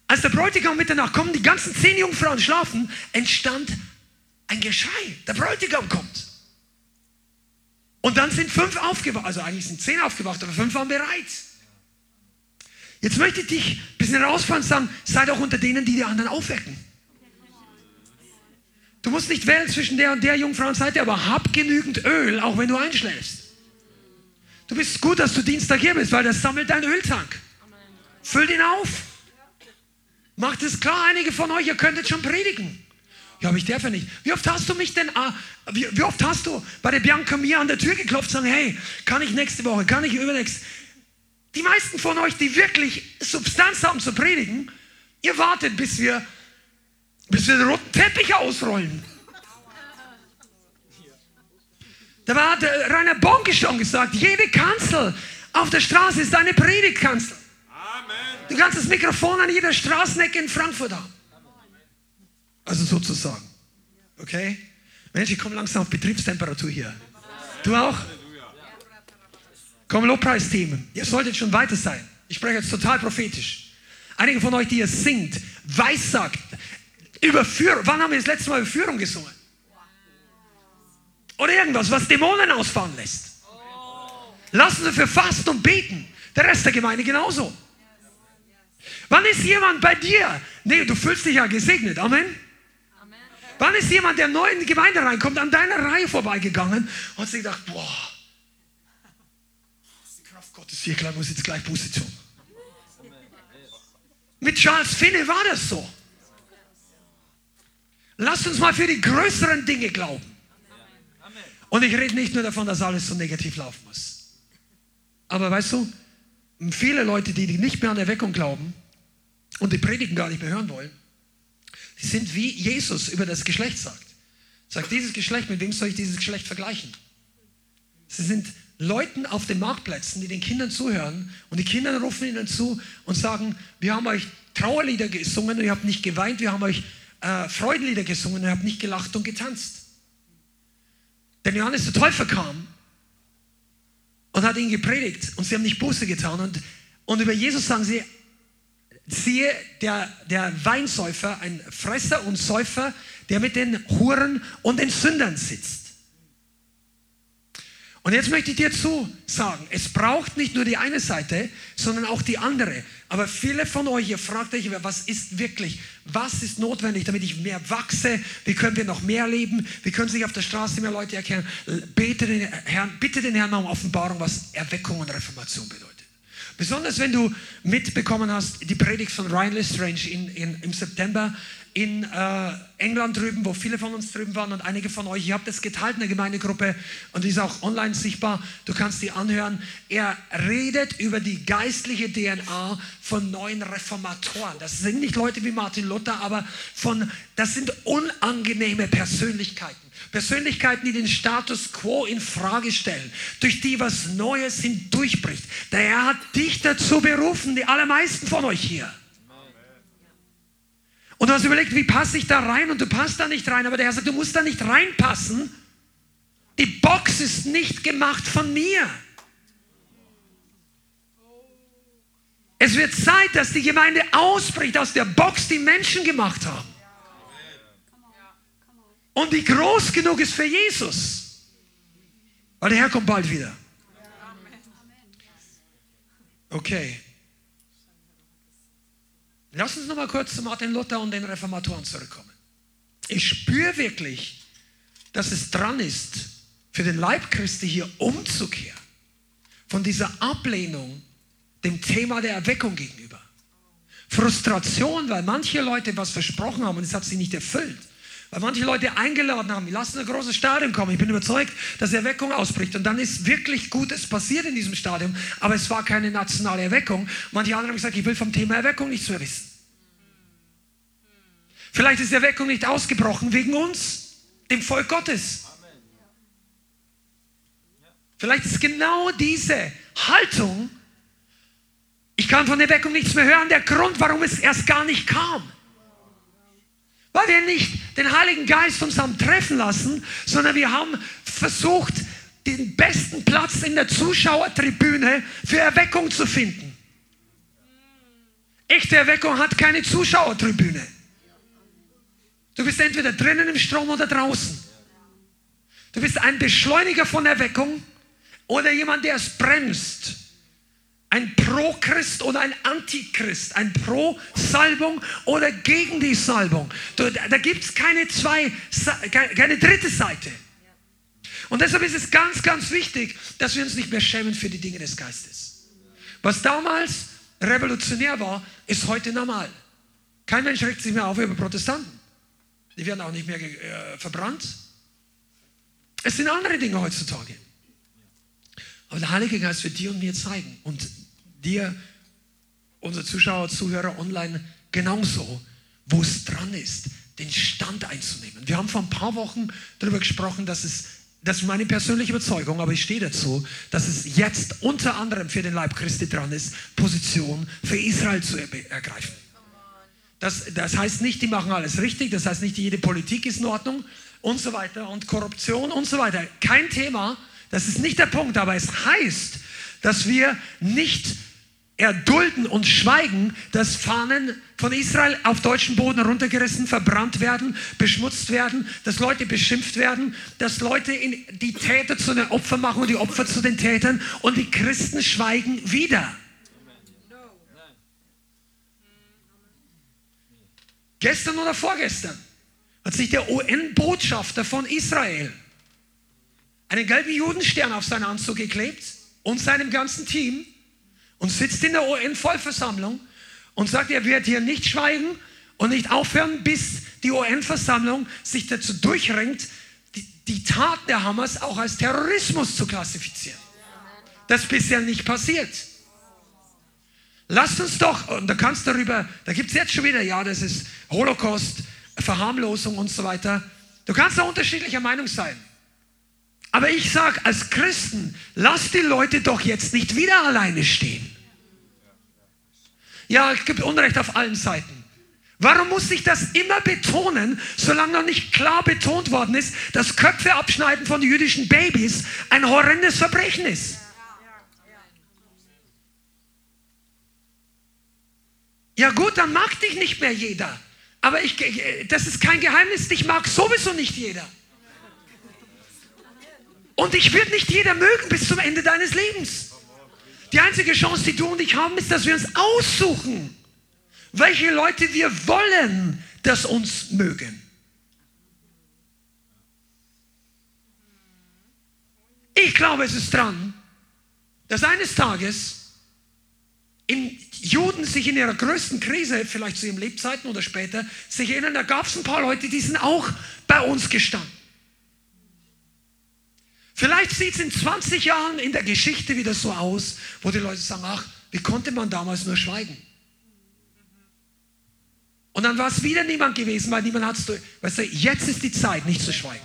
B: Als der Bräutigam Mitternacht kommen, die ganzen zehn Jungfrauen schlafen, entstand ein Geschrei. Der Bräutigam kommt. Und dann sind fünf aufgewacht, also eigentlich sind zehn aufgewacht, aber fünf waren bereit. Jetzt möchte ich dich ein bisschen herausfahren und sagen, sei doch unter denen, die die anderen aufwecken. Du musst nicht wählen zwischen der und der Jungfrauenseite, aber hab genügend Öl, auch wenn du einschläfst. Du bist gut, dass du Dienstag hier bist, weil das sammelt deinen Öltank. Füll den auf. Macht es klar, einige von euch, ihr könntet schon predigen. Ja, aber ich darf ja nicht. Wie oft hast du mich denn, ah, wie, wie, oft hast du bei der Bianca mir an der Tür geklopft und sagen, hey, kann ich nächste Woche, kann ich übernächst? Die meisten von euch, die wirklich Substanz haben zu predigen, ihr wartet, bis wir, bis wir den roten Teppich ausrollen. Da war der Rainer Bonke schon gesagt, jede Kanzel auf der Straße ist eine Predigtkanzel. Du kannst das Mikrofon an jeder Straßenecke in Frankfurt haben. Also sozusagen. Okay? Mensch, ich komme langsam auf Betriebstemperatur hier. Du auch? Komm, Lobpreisteam. Ihr solltet schon weiter sein. Ich spreche jetzt total prophetisch. Einige von euch, die ihr singt, weissagt, Überführung. Wann haben wir das letzte Mal Überführung gesungen? Oder irgendwas, was Dämonen ausfahren lässt. Lassen Sie für Fasten und Beten. Der Rest der Gemeinde genauso. Wann ist jemand bei dir? Nee, du fühlst dich ja gesegnet. Amen. Wann ist jemand, der neu in die Gemeinde reinkommt, an deiner Reihe vorbeigegangen und sich gedacht, boah, die Kraft Gottes hier, klar, muss jetzt gleich Buße tun. Mit Charles Finney war das so. Lasst uns mal für die größeren Dinge glauben. Und ich rede nicht nur davon, dass alles so negativ laufen muss. Aber weißt du, viele Leute, die nicht mehr an Erweckung glauben und die Predigen gar nicht mehr hören wollen, die sind wie Jesus über das Geschlecht sagt. Sagt, dieses Geschlecht, mit wem soll ich dieses Geschlecht vergleichen? Sie sind Leuten auf den Marktplätzen, die den Kindern zuhören und die Kinder rufen ihnen zu und sagen, wir haben euch Trauerlieder gesungen und ihr habt nicht geweint, wir haben euch äh, Freudenlieder gesungen und habt nicht gelacht und getanzt. Denn Johannes der Täufer kam und hat ihnen gepredigt und sie haben nicht Buße getan und, und über Jesus sagen sie, siehe, der, der Weinsäufer, ein Fresser und Säufer, der mit den Huren und den Sündern sitzt. Und jetzt möchte ich dir zu sagen, es braucht nicht nur die eine Seite, sondern auch die andere. Aber viele von euch, ihr fragt euch, was ist wirklich, was ist notwendig, damit ich mehr wachse? Wie können wir noch mehr leben? Wie können sich auf der Straße mehr Leute erkennen? Bete den Herrn, bitte den Herrn um Offenbarung, was Erweckung und Reformation bedeutet. Besonders wenn du mitbekommen hast, die Predigt von Ryan Lestrange in, in, im September in äh, England drüben, wo viele von uns drüben waren und einige von euch, ihr habt es geteilt in der Gemeindegruppe und die ist auch online sichtbar, du kannst die anhören. Er redet über die geistliche DNA von neuen Reformatoren. Das sind nicht Leute wie Martin Luther, aber von, das sind unangenehme Persönlichkeiten. Persönlichkeiten, die den Status quo in Frage stellen, durch die was Neues hindurchbricht. Der Herr hat dich dazu berufen, die allermeisten von euch hier. Und du hast überlegt, wie passe ich da rein? Und du passt da nicht rein. Aber der Herr sagt, du musst da nicht reinpassen. Die Box ist nicht gemacht von mir. Es wird Zeit, dass die Gemeinde ausbricht aus der Box, die Menschen gemacht haben. Und die groß genug ist für Jesus. Weil der Herr kommt bald wieder. Okay. Lass uns noch mal kurz zu Martin Luther und den Reformatoren zurückkommen. Ich spüre wirklich, dass es dran ist, für den Leib Christi hier umzukehren. Von dieser Ablehnung dem Thema der Erweckung gegenüber. Frustration, weil manche Leute was versprochen haben und es hat sich nicht erfüllt. Weil manche Leute eingeladen haben, lassen ein großes Stadion kommen. Ich bin überzeugt, dass Erweckung ausbricht. Und dann ist wirklich Gutes passiert in diesem Stadion, aber es war keine nationale Erweckung. Manche andere haben gesagt, ich will vom Thema Erweckung nichts mehr wissen. Vielleicht ist Erweckung nicht ausgebrochen wegen uns, dem Volk Gottes. Vielleicht ist genau diese Haltung, ich kann von Erweckung nichts mehr hören, der Grund, warum es erst gar nicht kam. Weil wir nicht den Heiligen Geist uns haben treffen lassen, sondern wir haben versucht, den besten Platz in der Zuschauertribüne für Erweckung zu finden. Echte Erweckung hat keine Zuschauertribüne. Du bist entweder drinnen im Strom oder draußen. Du bist ein Beschleuniger von Erweckung oder jemand, der es bremst. Ein Pro-Christ oder ein Antichrist, ein Pro-Salbung oder gegen die Salbung. Da, gibt es keine keine dritte Seite. Und deshalb ist es ganz, ganz wichtig, dass wir uns nicht mehr schämen für die Dinge des Geistes. Was damals revolutionär war, ist heute normal. Kein Mensch regt sich mehr auf über Protestanten. Die werden auch nicht mehr äh, verbrannt. Es sind andere Dinge heutzutage. Aber der Heilige Geist wird dir und mir zeigen und dir, unsere Zuschauer, Zuhörer online genauso, wo es dran ist, den Stand einzunehmen. Wir haben vor ein paar Wochen darüber gesprochen, dass es, das ist meine persönliche Überzeugung, aber ich stehe dazu, dass es jetzt unter anderem für den Leib Christi dran ist, Position für Israel zu ergreifen. Das, das heißt nicht, die machen alles richtig, das heißt nicht, jede Politik ist in Ordnung und so weiter und Korruption und so weiter. Kein Thema, das ist nicht der Punkt, aber es heißt, dass wir nicht erdulden und schweigen, dass Fahnen von Israel auf deutschen Boden runtergerissen, verbrannt werden, beschmutzt werden, dass Leute beschimpft werden, dass Leute die Täter zu den Opfern machen und die Opfer zu den Tätern und die Christen schweigen wieder. Gestern oder vorgestern hat sich der UN-Botschafter von Israel einen gelben Judenstern auf seinen Anzug geklebt und seinem ganzen Team und sitzt in der UN-Vollversammlung und sagt, er wird hier nicht schweigen und nicht aufhören, bis die UN-Versammlung sich dazu durchringt, die, die Taten der Hamas auch als Terrorismus zu klassifizieren. Das ist bisher nicht passiert. Lasst uns doch, und da kannst darüber, da gibt es jetzt schon wieder, ja, das ist Holocaust, Verharmlosung und so weiter. Du kannst da unterschiedlicher Meinung sein. Aber ich sage als Christen, lass die Leute doch jetzt nicht wieder alleine stehen. Ja, es gibt Unrecht auf allen Seiten. Warum muss ich das immer betonen, solange noch nicht klar betont worden ist, dass Köpfe abschneiden von jüdischen Babys ein horrendes Verbrechen ist? Ja gut, dann mag dich nicht mehr jeder. Aber ich, das ist kein Geheimnis, dich mag sowieso nicht jeder. Und ich werde nicht jeder mögen bis zum Ende deines Lebens. Die einzige Chance, die du und ich haben, ist, dass wir uns aussuchen, welche Leute wir wollen, dass uns mögen. Ich glaube, es ist dran, dass eines Tages in Juden sich in ihrer größten Krise, vielleicht zu ihren Lebzeiten oder später, sich erinnern, da gab es ein paar Leute, die sind auch bei uns gestanden. Vielleicht sieht es in 20 Jahren in der Geschichte wieder so aus, wo die Leute sagen, ach, wie konnte man damals nur schweigen? Und dann war es wieder niemand gewesen, weil niemand hat es, weißt du, jetzt ist die Zeit, nicht zu schweigen.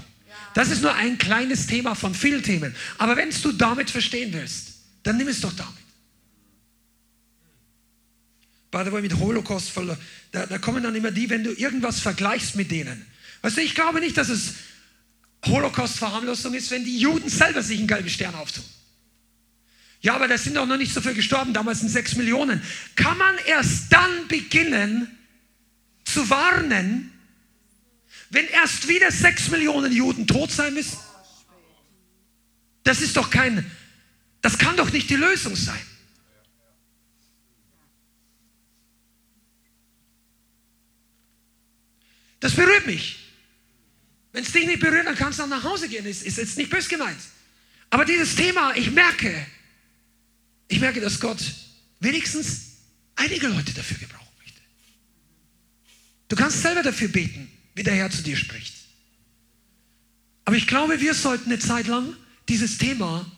B: Das ist nur ein kleines Thema von vielen Themen. Aber wenn du damit verstehen willst, dann nimm es doch damit by the way, mit Holocaust, da, da kommen dann immer die, wenn du irgendwas vergleichst mit denen. Weißt du, ich glaube nicht, dass es Holocaust-Verharmlosung ist, wenn die Juden selber sich einen gelben Stern auftun. Ja, aber da sind doch noch nicht so viele gestorben, damals sind sechs Millionen. Kann man erst dann beginnen zu warnen, wenn erst wieder sechs Millionen Juden tot sein müssen? Das ist doch kein, das kann doch nicht die Lösung sein. Das berührt mich. Wenn es dich nicht berührt, dann kannst du auch nach Hause gehen. Ist, ist jetzt nicht böse gemeint. Aber dieses Thema, ich merke, ich merke, dass Gott wenigstens einige Leute dafür gebrauchen möchte. Du kannst selber dafür beten, wie der Herr zu dir spricht. Aber ich glaube, wir sollten eine Zeit lang dieses Thema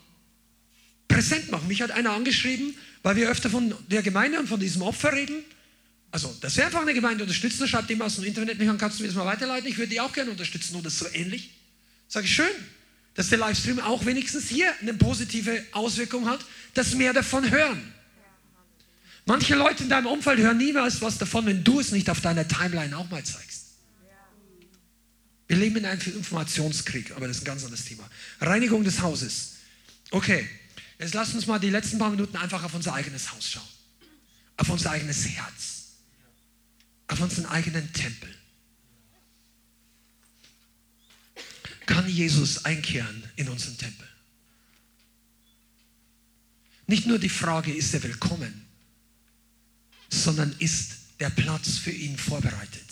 B: präsent machen. Mich hat einer angeschrieben, weil wir öfter von der Gemeinde und von diesem Opfer reden. Also, dass wir einfach eine Gemeinde unterstützen, schreibt jemand aus dem Internet mich an, kannst du mir das mal weiterleiten? Ich würde die auch gerne unterstützen oder so ähnlich. Sage ich, schön, dass der Livestream auch wenigstens hier eine positive Auswirkung hat, dass mehr davon hören. Manche Leute in deinem Umfeld hören niemals was davon, wenn du es nicht auf deiner Timeline auch mal zeigst. Wir leben in einem Informationskrieg, aber das ist ein ganz anderes Thema. Reinigung des Hauses. Okay, jetzt lass uns mal die letzten paar Minuten einfach auf unser eigenes Haus schauen. Auf unser eigenes Herz auf unseren eigenen Tempel. Kann Jesus einkehren in unseren Tempel? Nicht nur die Frage, ist er willkommen, sondern ist der Platz für ihn vorbereitet.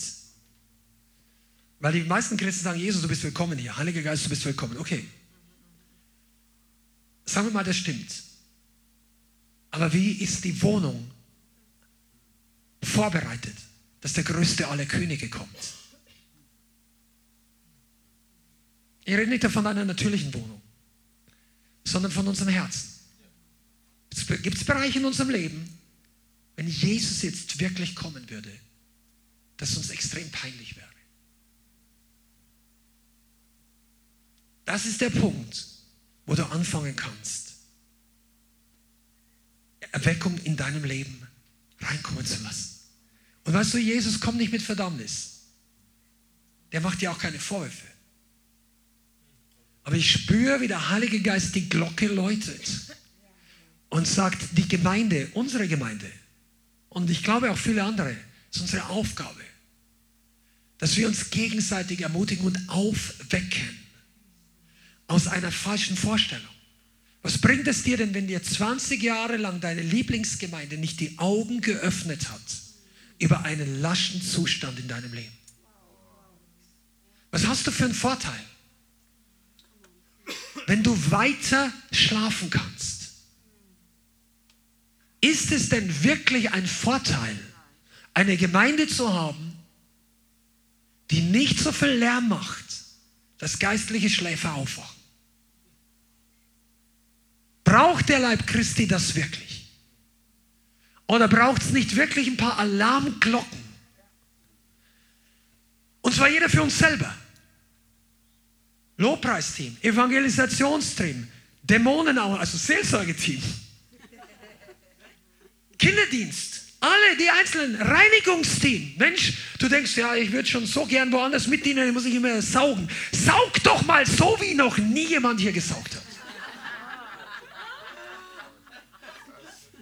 B: Weil die meisten Christen sagen, Jesus, du bist willkommen hier. Heiliger Geist, du bist willkommen. Okay. Sagen wir mal, das stimmt. Aber wie ist die Wohnung vorbereitet, dass der größte aller Könige kommt? Ich rede nicht von einer natürlichen Wohnung, sondern von unserem Herzen. Gibt es Bereiche in unserem Leben, wenn Jesus jetzt wirklich kommen würde, das uns extrem peinlich wäre? Das ist der Punkt, wo du anfangen kannst, Erweckung in deinem Leben reinkommen zu lassen. Und weißt du, Jesus kommt nicht mit Verdammnis. Der macht dir auch keine Vorwürfe. Aber ich spüre, wie der Heilige Geist die Glocke läutet und sagt, die Gemeinde, unsere Gemeinde, und ich glaube auch viele andere, ist unsere Aufgabe, dass wir uns gegenseitig ermutigen und aufwecken aus einer falschen Vorstellung. Was bringt es dir denn, wenn dir 20 Jahre lang deine Lieblingsgemeinde nicht die Augen geöffnet hat über einen laschen Zustand in deinem Leben? Was hast du für einen Vorteil? Wenn du weiter schlafen kannst, ist es denn wirklich ein Vorteil, eine Gemeinde zu haben, die nicht so viel Lärm macht, dass geistliche Schläfer aufwachen? Braucht der Leib Christi das wirklich? Oder braucht es nicht wirklich ein paar Alarmglocken? Und zwar jeder für uns selber. Lobpreisteam, Evangelisationsteam, Dämonen, also Seelsorgeteam, Kinderdienst, alle die einzelnen Reinigungsteam. Mensch, du denkst, ja, ich würde schon so gern woanders mitdienen, muss ich immer saugen. Saug doch mal so, wie noch nie jemand hier gesaugt hat.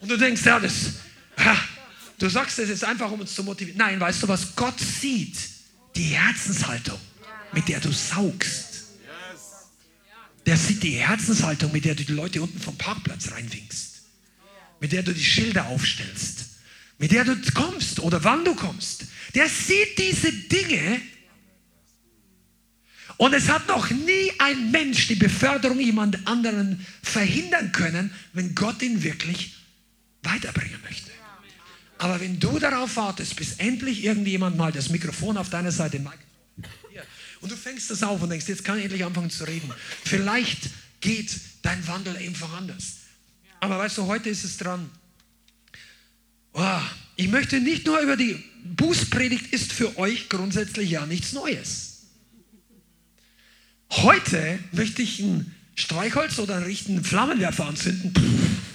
B: Und du denkst, ja, das, du sagst das jetzt einfach, um uns zu motivieren. Nein, weißt du was? Gott sieht die Herzenshaltung, mit der du saugst. Der sieht die Herzenshaltung, mit der du die Leute unten vom Parkplatz reinwinkst. Mit der du die Schilder aufstellst. Mit der du kommst oder wann du kommst. Der sieht diese Dinge. Und es hat noch nie ein Mensch die Beförderung jemand anderen verhindern können, wenn Gott ihn wirklich weiterbringen möchte. Aber wenn du darauf wartest, bis endlich irgendjemand mal das Mikrofon auf deiner Seite und du fängst das auf und denkst, jetzt kann ich endlich anfangen zu reden. Vielleicht geht dein Wandel einfach anders. Aber weißt du, heute ist es dran. Oh, ich möchte nicht nur über die Bußpredigt ist für euch grundsätzlich ja nichts Neues. Heute möchte ich ein Streichholz oder einen richtigen Flammenwerfer anzünden. Pff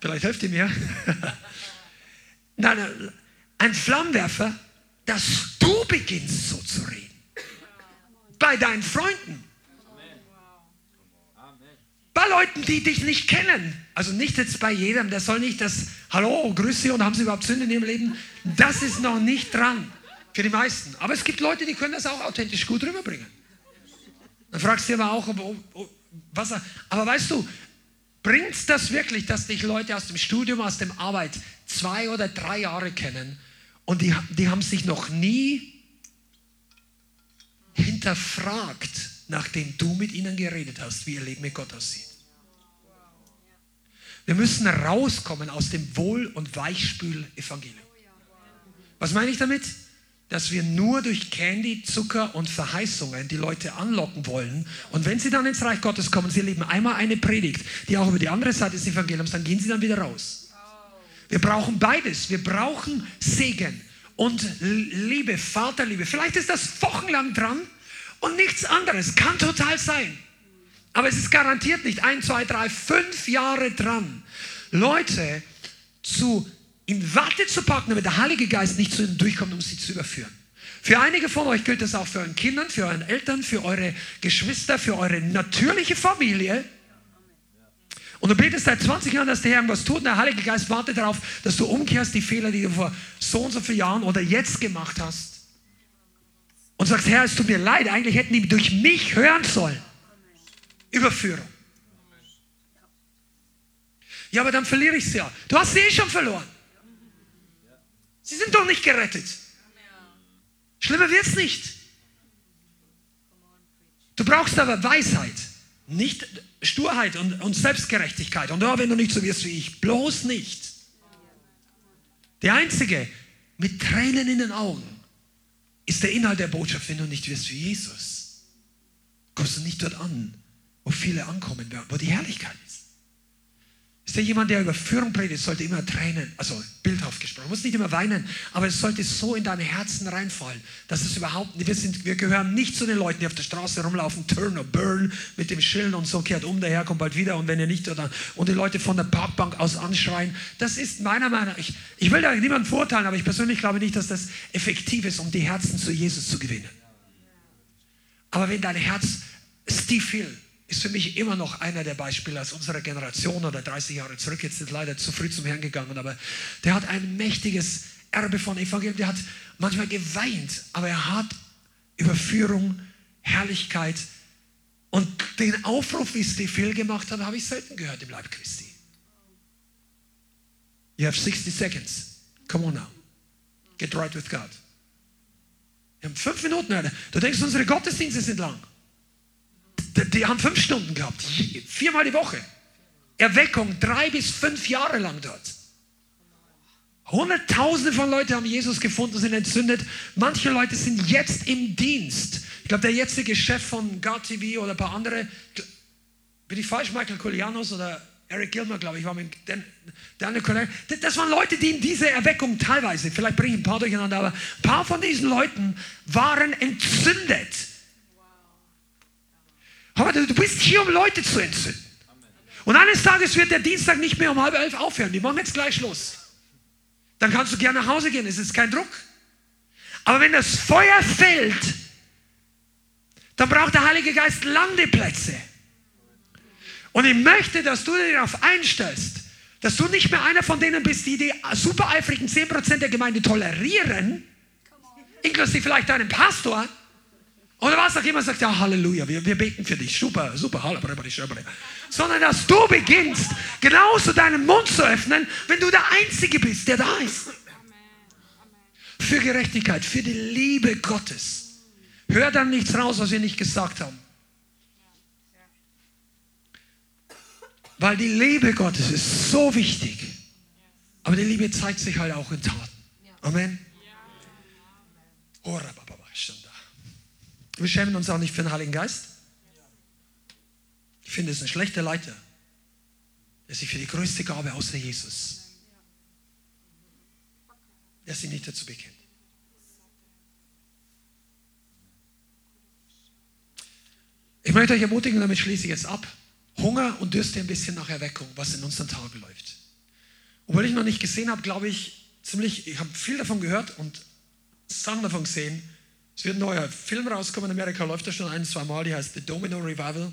B: Vielleicht helft ihr mir. Nein, ein Flammenwerfer, dass du beginnst so zu reden. Bei deinen Freunden. Bei Leuten, die dich nicht kennen. Also nicht jetzt bei jedem, der soll nicht das Hallo, grüß Sie und haben Sie überhaupt Sünde in Ihrem Leben. Das ist noch nicht dran für die meisten. Aber es gibt Leute, die können das auch authentisch gut rüberbringen. Dann fragst du aber auch, was er, aber weißt du, Bringt es das wirklich, dass dich Leute aus dem Studium, aus dem Arbeit zwei oder drei Jahre kennen und die, die haben sich noch nie hinterfragt, nachdem du mit ihnen geredet hast, wie ihr Leben mit Gott aussieht? Wir müssen rauskommen aus dem Wohl- und Weichspül-Evangelium. Was meine ich damit? Dass wir nur durch Candy, Zucker und Verheißungen die Leute anlocken wollen. Und wenn sie dann ins Reich Gottes kommen, sie erleben einmal eine Predigt, die auch über die andere Seite des Evangeliums, dann gehen sie dann wieder raus. Wir brauchen beides. Wir brauchen Segen und Liebe, Vaterliebe. Vielleicht ist das wochenlang dran und nichts anderes. Kann total sein. Aber es ist garantiert nicht ein, zwei, drei, fünf Jahre dran, Leute zu in Watte zu packen, damit der Heilige Geist nicht zu ihnen durchkommt, um sie zu überführen. Für einige von euch gilt das auch für euren Kindern, für euren Eltern, für eure Geschwister, für eure natürliche Familie. Und du betest seit 20 Jahren, dass der Herr irgendwas tut und der Heilige Geist wartet darauf, dass du umkehrst die Fehler, die du vor so und so vielen Jahren oder jetzt gemacht hast. Und sagst, Herr, es tut mir leid, eigentlich hätten die durch mich hören sollen. Überführung. Ja, aber dann verliere ich es ja. Du hast sie eh schon verloren. Sie sind doch nicht gerettet. Schlimmer wird es nicht. Du brauchst aber Weisheit, nicht Sturheit und, und Selbstgerechtigkeit. Und oh, wenn du nicht so wirst wie ich, bloß nicht. Der Einzige mit Tränen in den Augen ist der Inhalt der Botschaft, wenn du nicht wirst wie Jesus. Kommst du nicht dort an, wo viele ankommen werden, wo die Herrlichkeit ist. Ist ja jemand, der über Führung predigt, sollte immer tränen, also bildhaft gesprochen, muss nicht immer weinen, aber es sollte so in deine Herzen reinfallen, dass es überhaupt nicht, wir, sind, wir gehören nicht zu den Leuten, die auf der Straße rumlaufen, turn or burn mit dem Schild und so, kehrt um, der Herr kommt bald wieder und wenn ihr nicht, oder, und die Leute von der Parkbank aus anschreien. Das ist meiner Meinung nach, ich, ich will da niemanden vorteilen, aber ich persönlich glaube nicht, dass das effektiv ist, um die Herzen zu Jesus zu gewinnen. Aber wenn dein Herz, Hill, ist für mich immer noch einer der Beispiele aus unserer Generation oder 30 Jahre zurück. Jetzt ist leider zu früh zum Herrn gegangen, aber der hat ein mächtiges Erbe von Evangelium. Der hat manchmal geweint, aber er hat Überführung, Herrlichkeit und den Aufruf, wie Hill gemacht hat, habe ich selten gehört im Leib Christi. You have 60 seconds. Come on now. Get right with God. Wir haben fünf Minuten. Du denkst, unsere Gottesdienste sind lang. Die haben fünf Stunden gehabt, viermal die Woche. Erweckung, drei bis fünf Jahre lang dort. Hunderttausende von Leuten haben Jesus gefunden, sind entzündet. Manche Leute sind jetzt im Dienst. Ich glaube, der jetzige Chef von GATV oder ein paar andere, bin ich falsch, Michael Kolianos oder Eric Gilmer, glaube ich, war mit Daniel Kollege. Das waren Leute, die in dieser Erweckung teilweise, vielleicht bringe ich ein paar durcheinander, aber ein paar von diesen Leuten waren entzündet aber du bist hier, um Leute zu entzünden. Und eines Tages wird der Dienstag nicht mehr um halb elf aufhören. Die machen jetzt gleich Schluss. Dann kannst du gerne nach Hause gehen. Es ist kein Druck. Aber wenn das Feuer fällt, dann braucht der Heilige Geist Landeplätze. Und ich möchte, dass du dir darauf einstellst, dass du nicht mehr einer von denen bist, die die super eifrigen 10% der Gemeinde tolerieren, inklusive vielleicht deinen Pastor, oder was auch immer sagt, ja, Halleluja, wir, wir beten für dich. Super, super, Halleluja. Sondern dass du beginnst, genauso deinen Mund zu öffnen, wenn du der Einzige bist, der da ist. Für Gerechtigkeit, für die Liebe Gottes. Hör dann nichts raus, was wir nicht gesagt haben. Weil die Liebe Gottes ist so wichtig. Aber die Liebe zeigt sich halt auch in Taten. Amen. Oh, wir schämen uns auch nicht für den Heiligen Geist. Ich finde, es ist ein schlechter Leiter, der sich für die größte Gabe außer Jesus, der sich nicht dazu bekennt. Ich möchte euch ermutigen, damit schließe ich jetzt ab. Hunger und Dürste ein bisschen nach Erweckung, was in unseren Tagen läuft. Weil ich noch nicht gesehen habe, glaube ich ziemlich, ich habe viel davon gehört und Sachen davon gesehen, es wird ein neuer Film rauskommen in Amerika, läuft er schon ein, zwei Mal, die heißt The Domino Revival.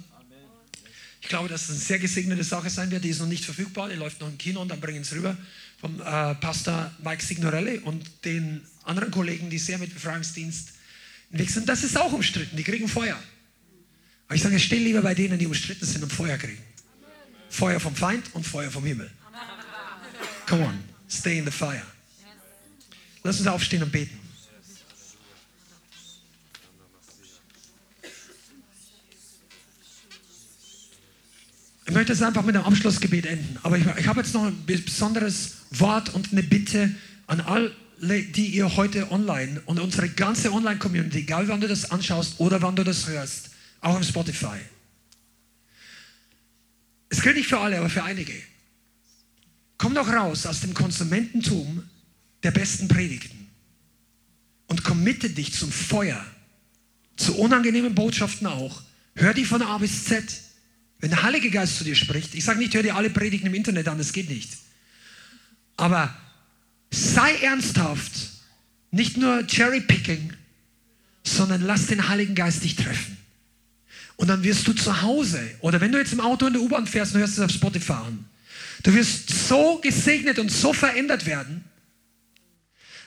B: Ich glaube, dass es eine sehr gesegnete Sache sein wird. Die ist noch nicht verfügbar, die läuft noch im Kino und dann bringen es rüber vom äh, Pastor Mike Signorelli und den anderen Kollegen, die sehr mit Befreiungsdienst weg sind. Das ist auch umstritten, die kriegen Feuer. Aber ich sage, steh lieber bei denen, die umstritten sind und Feuer kriegen. Feuer vom Feind und Feuer vom Himmel. Come on, stay in the fire. Lass uns aufstehen und beten. Ich möchte es einfach mit einem Abschlussgebet enden. Aber ich, ich habe jetzt noch ein besonderes Wort und eine Bitte an alle, die ihr heute online und unsere ganze Online-Community, egal wann du das anschaust oder wann du das hörst, auch auf Spotify. Es gilt nicht für alle, aber für einige. Komm doch raus aus dem Konsumententum der besten Predigten und committe dich zum Feuer, zu unangenehmen Botschaften auch. Hör die von A bis Z. Wenn der Heilige Geist zu dir spricht, ich sage nicht, hör dir alle Predigten im Internet an, das geht nicht. Aber sei ernsthaft, nicht nur Cherry-Picking, sondern lass den Heiligen Geist dich treffen. Und dann wirst du zu Hause, oder wenn du jetzt im Auto in der U-Bahn fährst und hörst es auf Spotify an, du wirst so gesegnet und so verändert werden,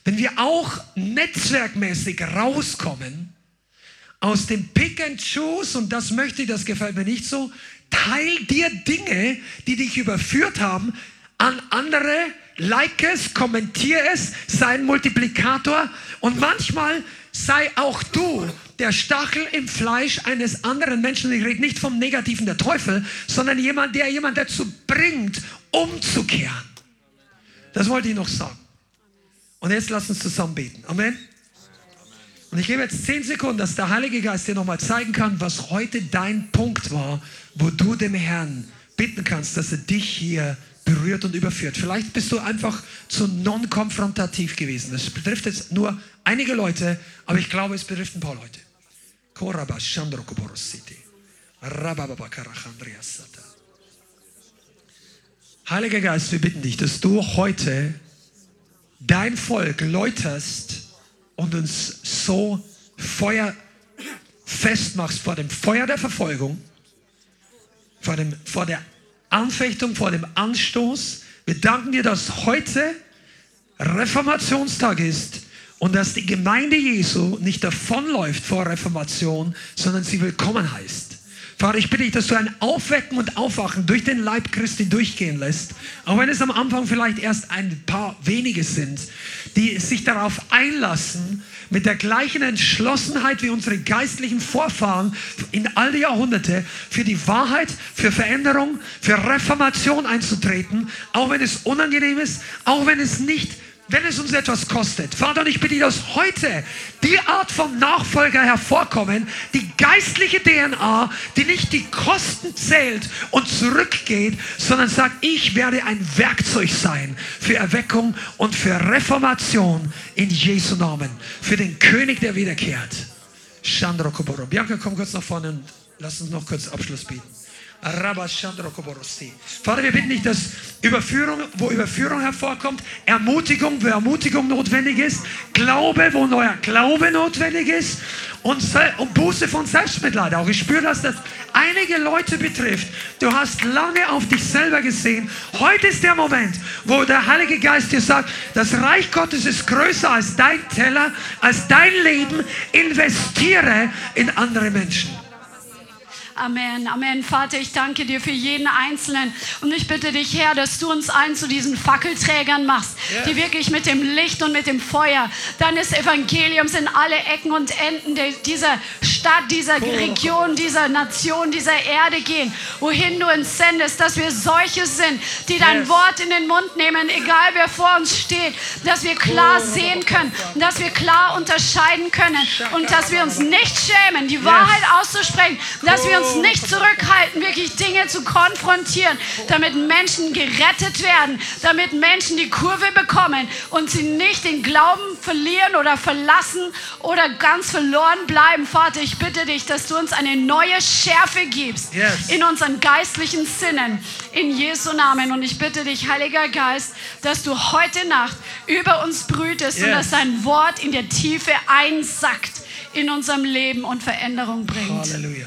B: wenn wir auch netzwerkmäßig rauskommen aus dem Pick and Choose, und das möchte ich, das gefällt mir nicht so, teil dir Dinge, die dich überführt haben, an andere, like es, kommentiere es, sei ein Multiplikator und manchmal sei auch du der Stachel im Fleisch eines anderen Menschen. Ich rede nicht vom Negativen der Teufel, sondern jemand, der jemand dazu bringt, umzukehren. Das wollte ich noch sagen. Und jetzt lass uns zusammen beten. Amen. Und ich gebe jetzt zehn Sekunden, dass der Heilige Geist dir nochmal zeigen kann, was heute dein Punkt war, wo du dem Herrn bitten kannst, dass er dich hier berührt und überführt. Vielleicht bist du einfach zu non-konfrontativ gewesen. Das betrifft jetzt nur einige Leute, aber ich glaube, es betrifft ein paar Leute. Heiliger Geist, wir bitten dich, dass du heute dein Volk läuterst und uns so Feuer festmachst vor dem Feuer der Verfolgung, vor, dem, vor der Anfechtung, vor dem Anstoß. Wir danken dir, dass heute Reformationstag ist und dass die Gemeinde Jesu nicht davonläuft vor Reformation, sondern sie willkommen heißt. Vater, ich bitte dich, dass du ein Aufwecken und Aufwachen durch den Leib Christi durchgehen lässt, auch wenn es am Anfang vielleicht erst ein paar wenige sind, die sich darauf einlassen, mit der gleichen Entschlossenheit wie unsere geistlichen Vorfahren in all die Jahrhunderte für die Wahrheit, für Veränderung, für Reformation einzutreten, auch wenn es unangenehm ist, auch wenn es nicht wenn es uns etwas kostet. Vater, und ich bitte, dass heute die Art von Nachfolger hervorkommen, die geistliche DNA, die nicht die Kosten zählt und zurückgeht, sondern sagt, ich werde ein Werkzeug sein für Erweckung und für Reformation in Jesu Namen, für den König, der wiederkehrt. Koboro. Bianca, komm kurz nach vorne und lass uns noch kurz Abschluss bieten. Vater, wir bitten dich, dass Überführung, wo Überführung hervorkommt, Ermutigung, wo Ermutigung notwendig ist, Glaube, wo neuer Glaube notwendig ist und, und Buße von Selbstmitleid auch. Ich spüre, dass das einige Leute betrifft. Du hast lange auf dich selber gesehen. Heute ist der Moment, wo der Heilige Geist dir sagt, das Reich Gottes ist größer als dein Teller, als dein Leben. Investiere in andere Menschen.
C: Amen, Amen. Vater, ich danke dir für jeden Einzelnen. Und ich bitte dich, Herr, dass du uns einen zu diesen Fackelträgern machst, yeah. die wirklich mit dem Licht und mit dem Feuer deines Evangeliums in alle Ecken und Enden dieser Stadt, dieser Region, dieser Nation, dieser Erde gehen, wohin du uns sendest, dass wir solche sind, die dein yes. Wort in den Mund nehmen, egal wer vor uns steht, dass wir klar sehen können, dass wir klar unterscheiden können und dass wir uns nicht schämen, die Wahrheit auszusprechen, dass wir uns uns nicht zurückhalten, wirklich Dinge zu konfrontieren, damit Menschen gerettet werden, damit Menschen die Kurve bekommen und sie nicht den Glauben verlieren oder verlassen oder ganz verloren bleiben. Vater, ich bitte dich, dass du uns eine neue Schärfe gibst yes. in unseren geistlichen Sinnen. In Jesu Namen. Und ich bitte dich, Heiliger Geist, dass du heute Nacht über uns brütest yes. und dass dein Wort in der Tiefe einsackt in unserem Leben und Veränderung bringt.
B: Halleluja.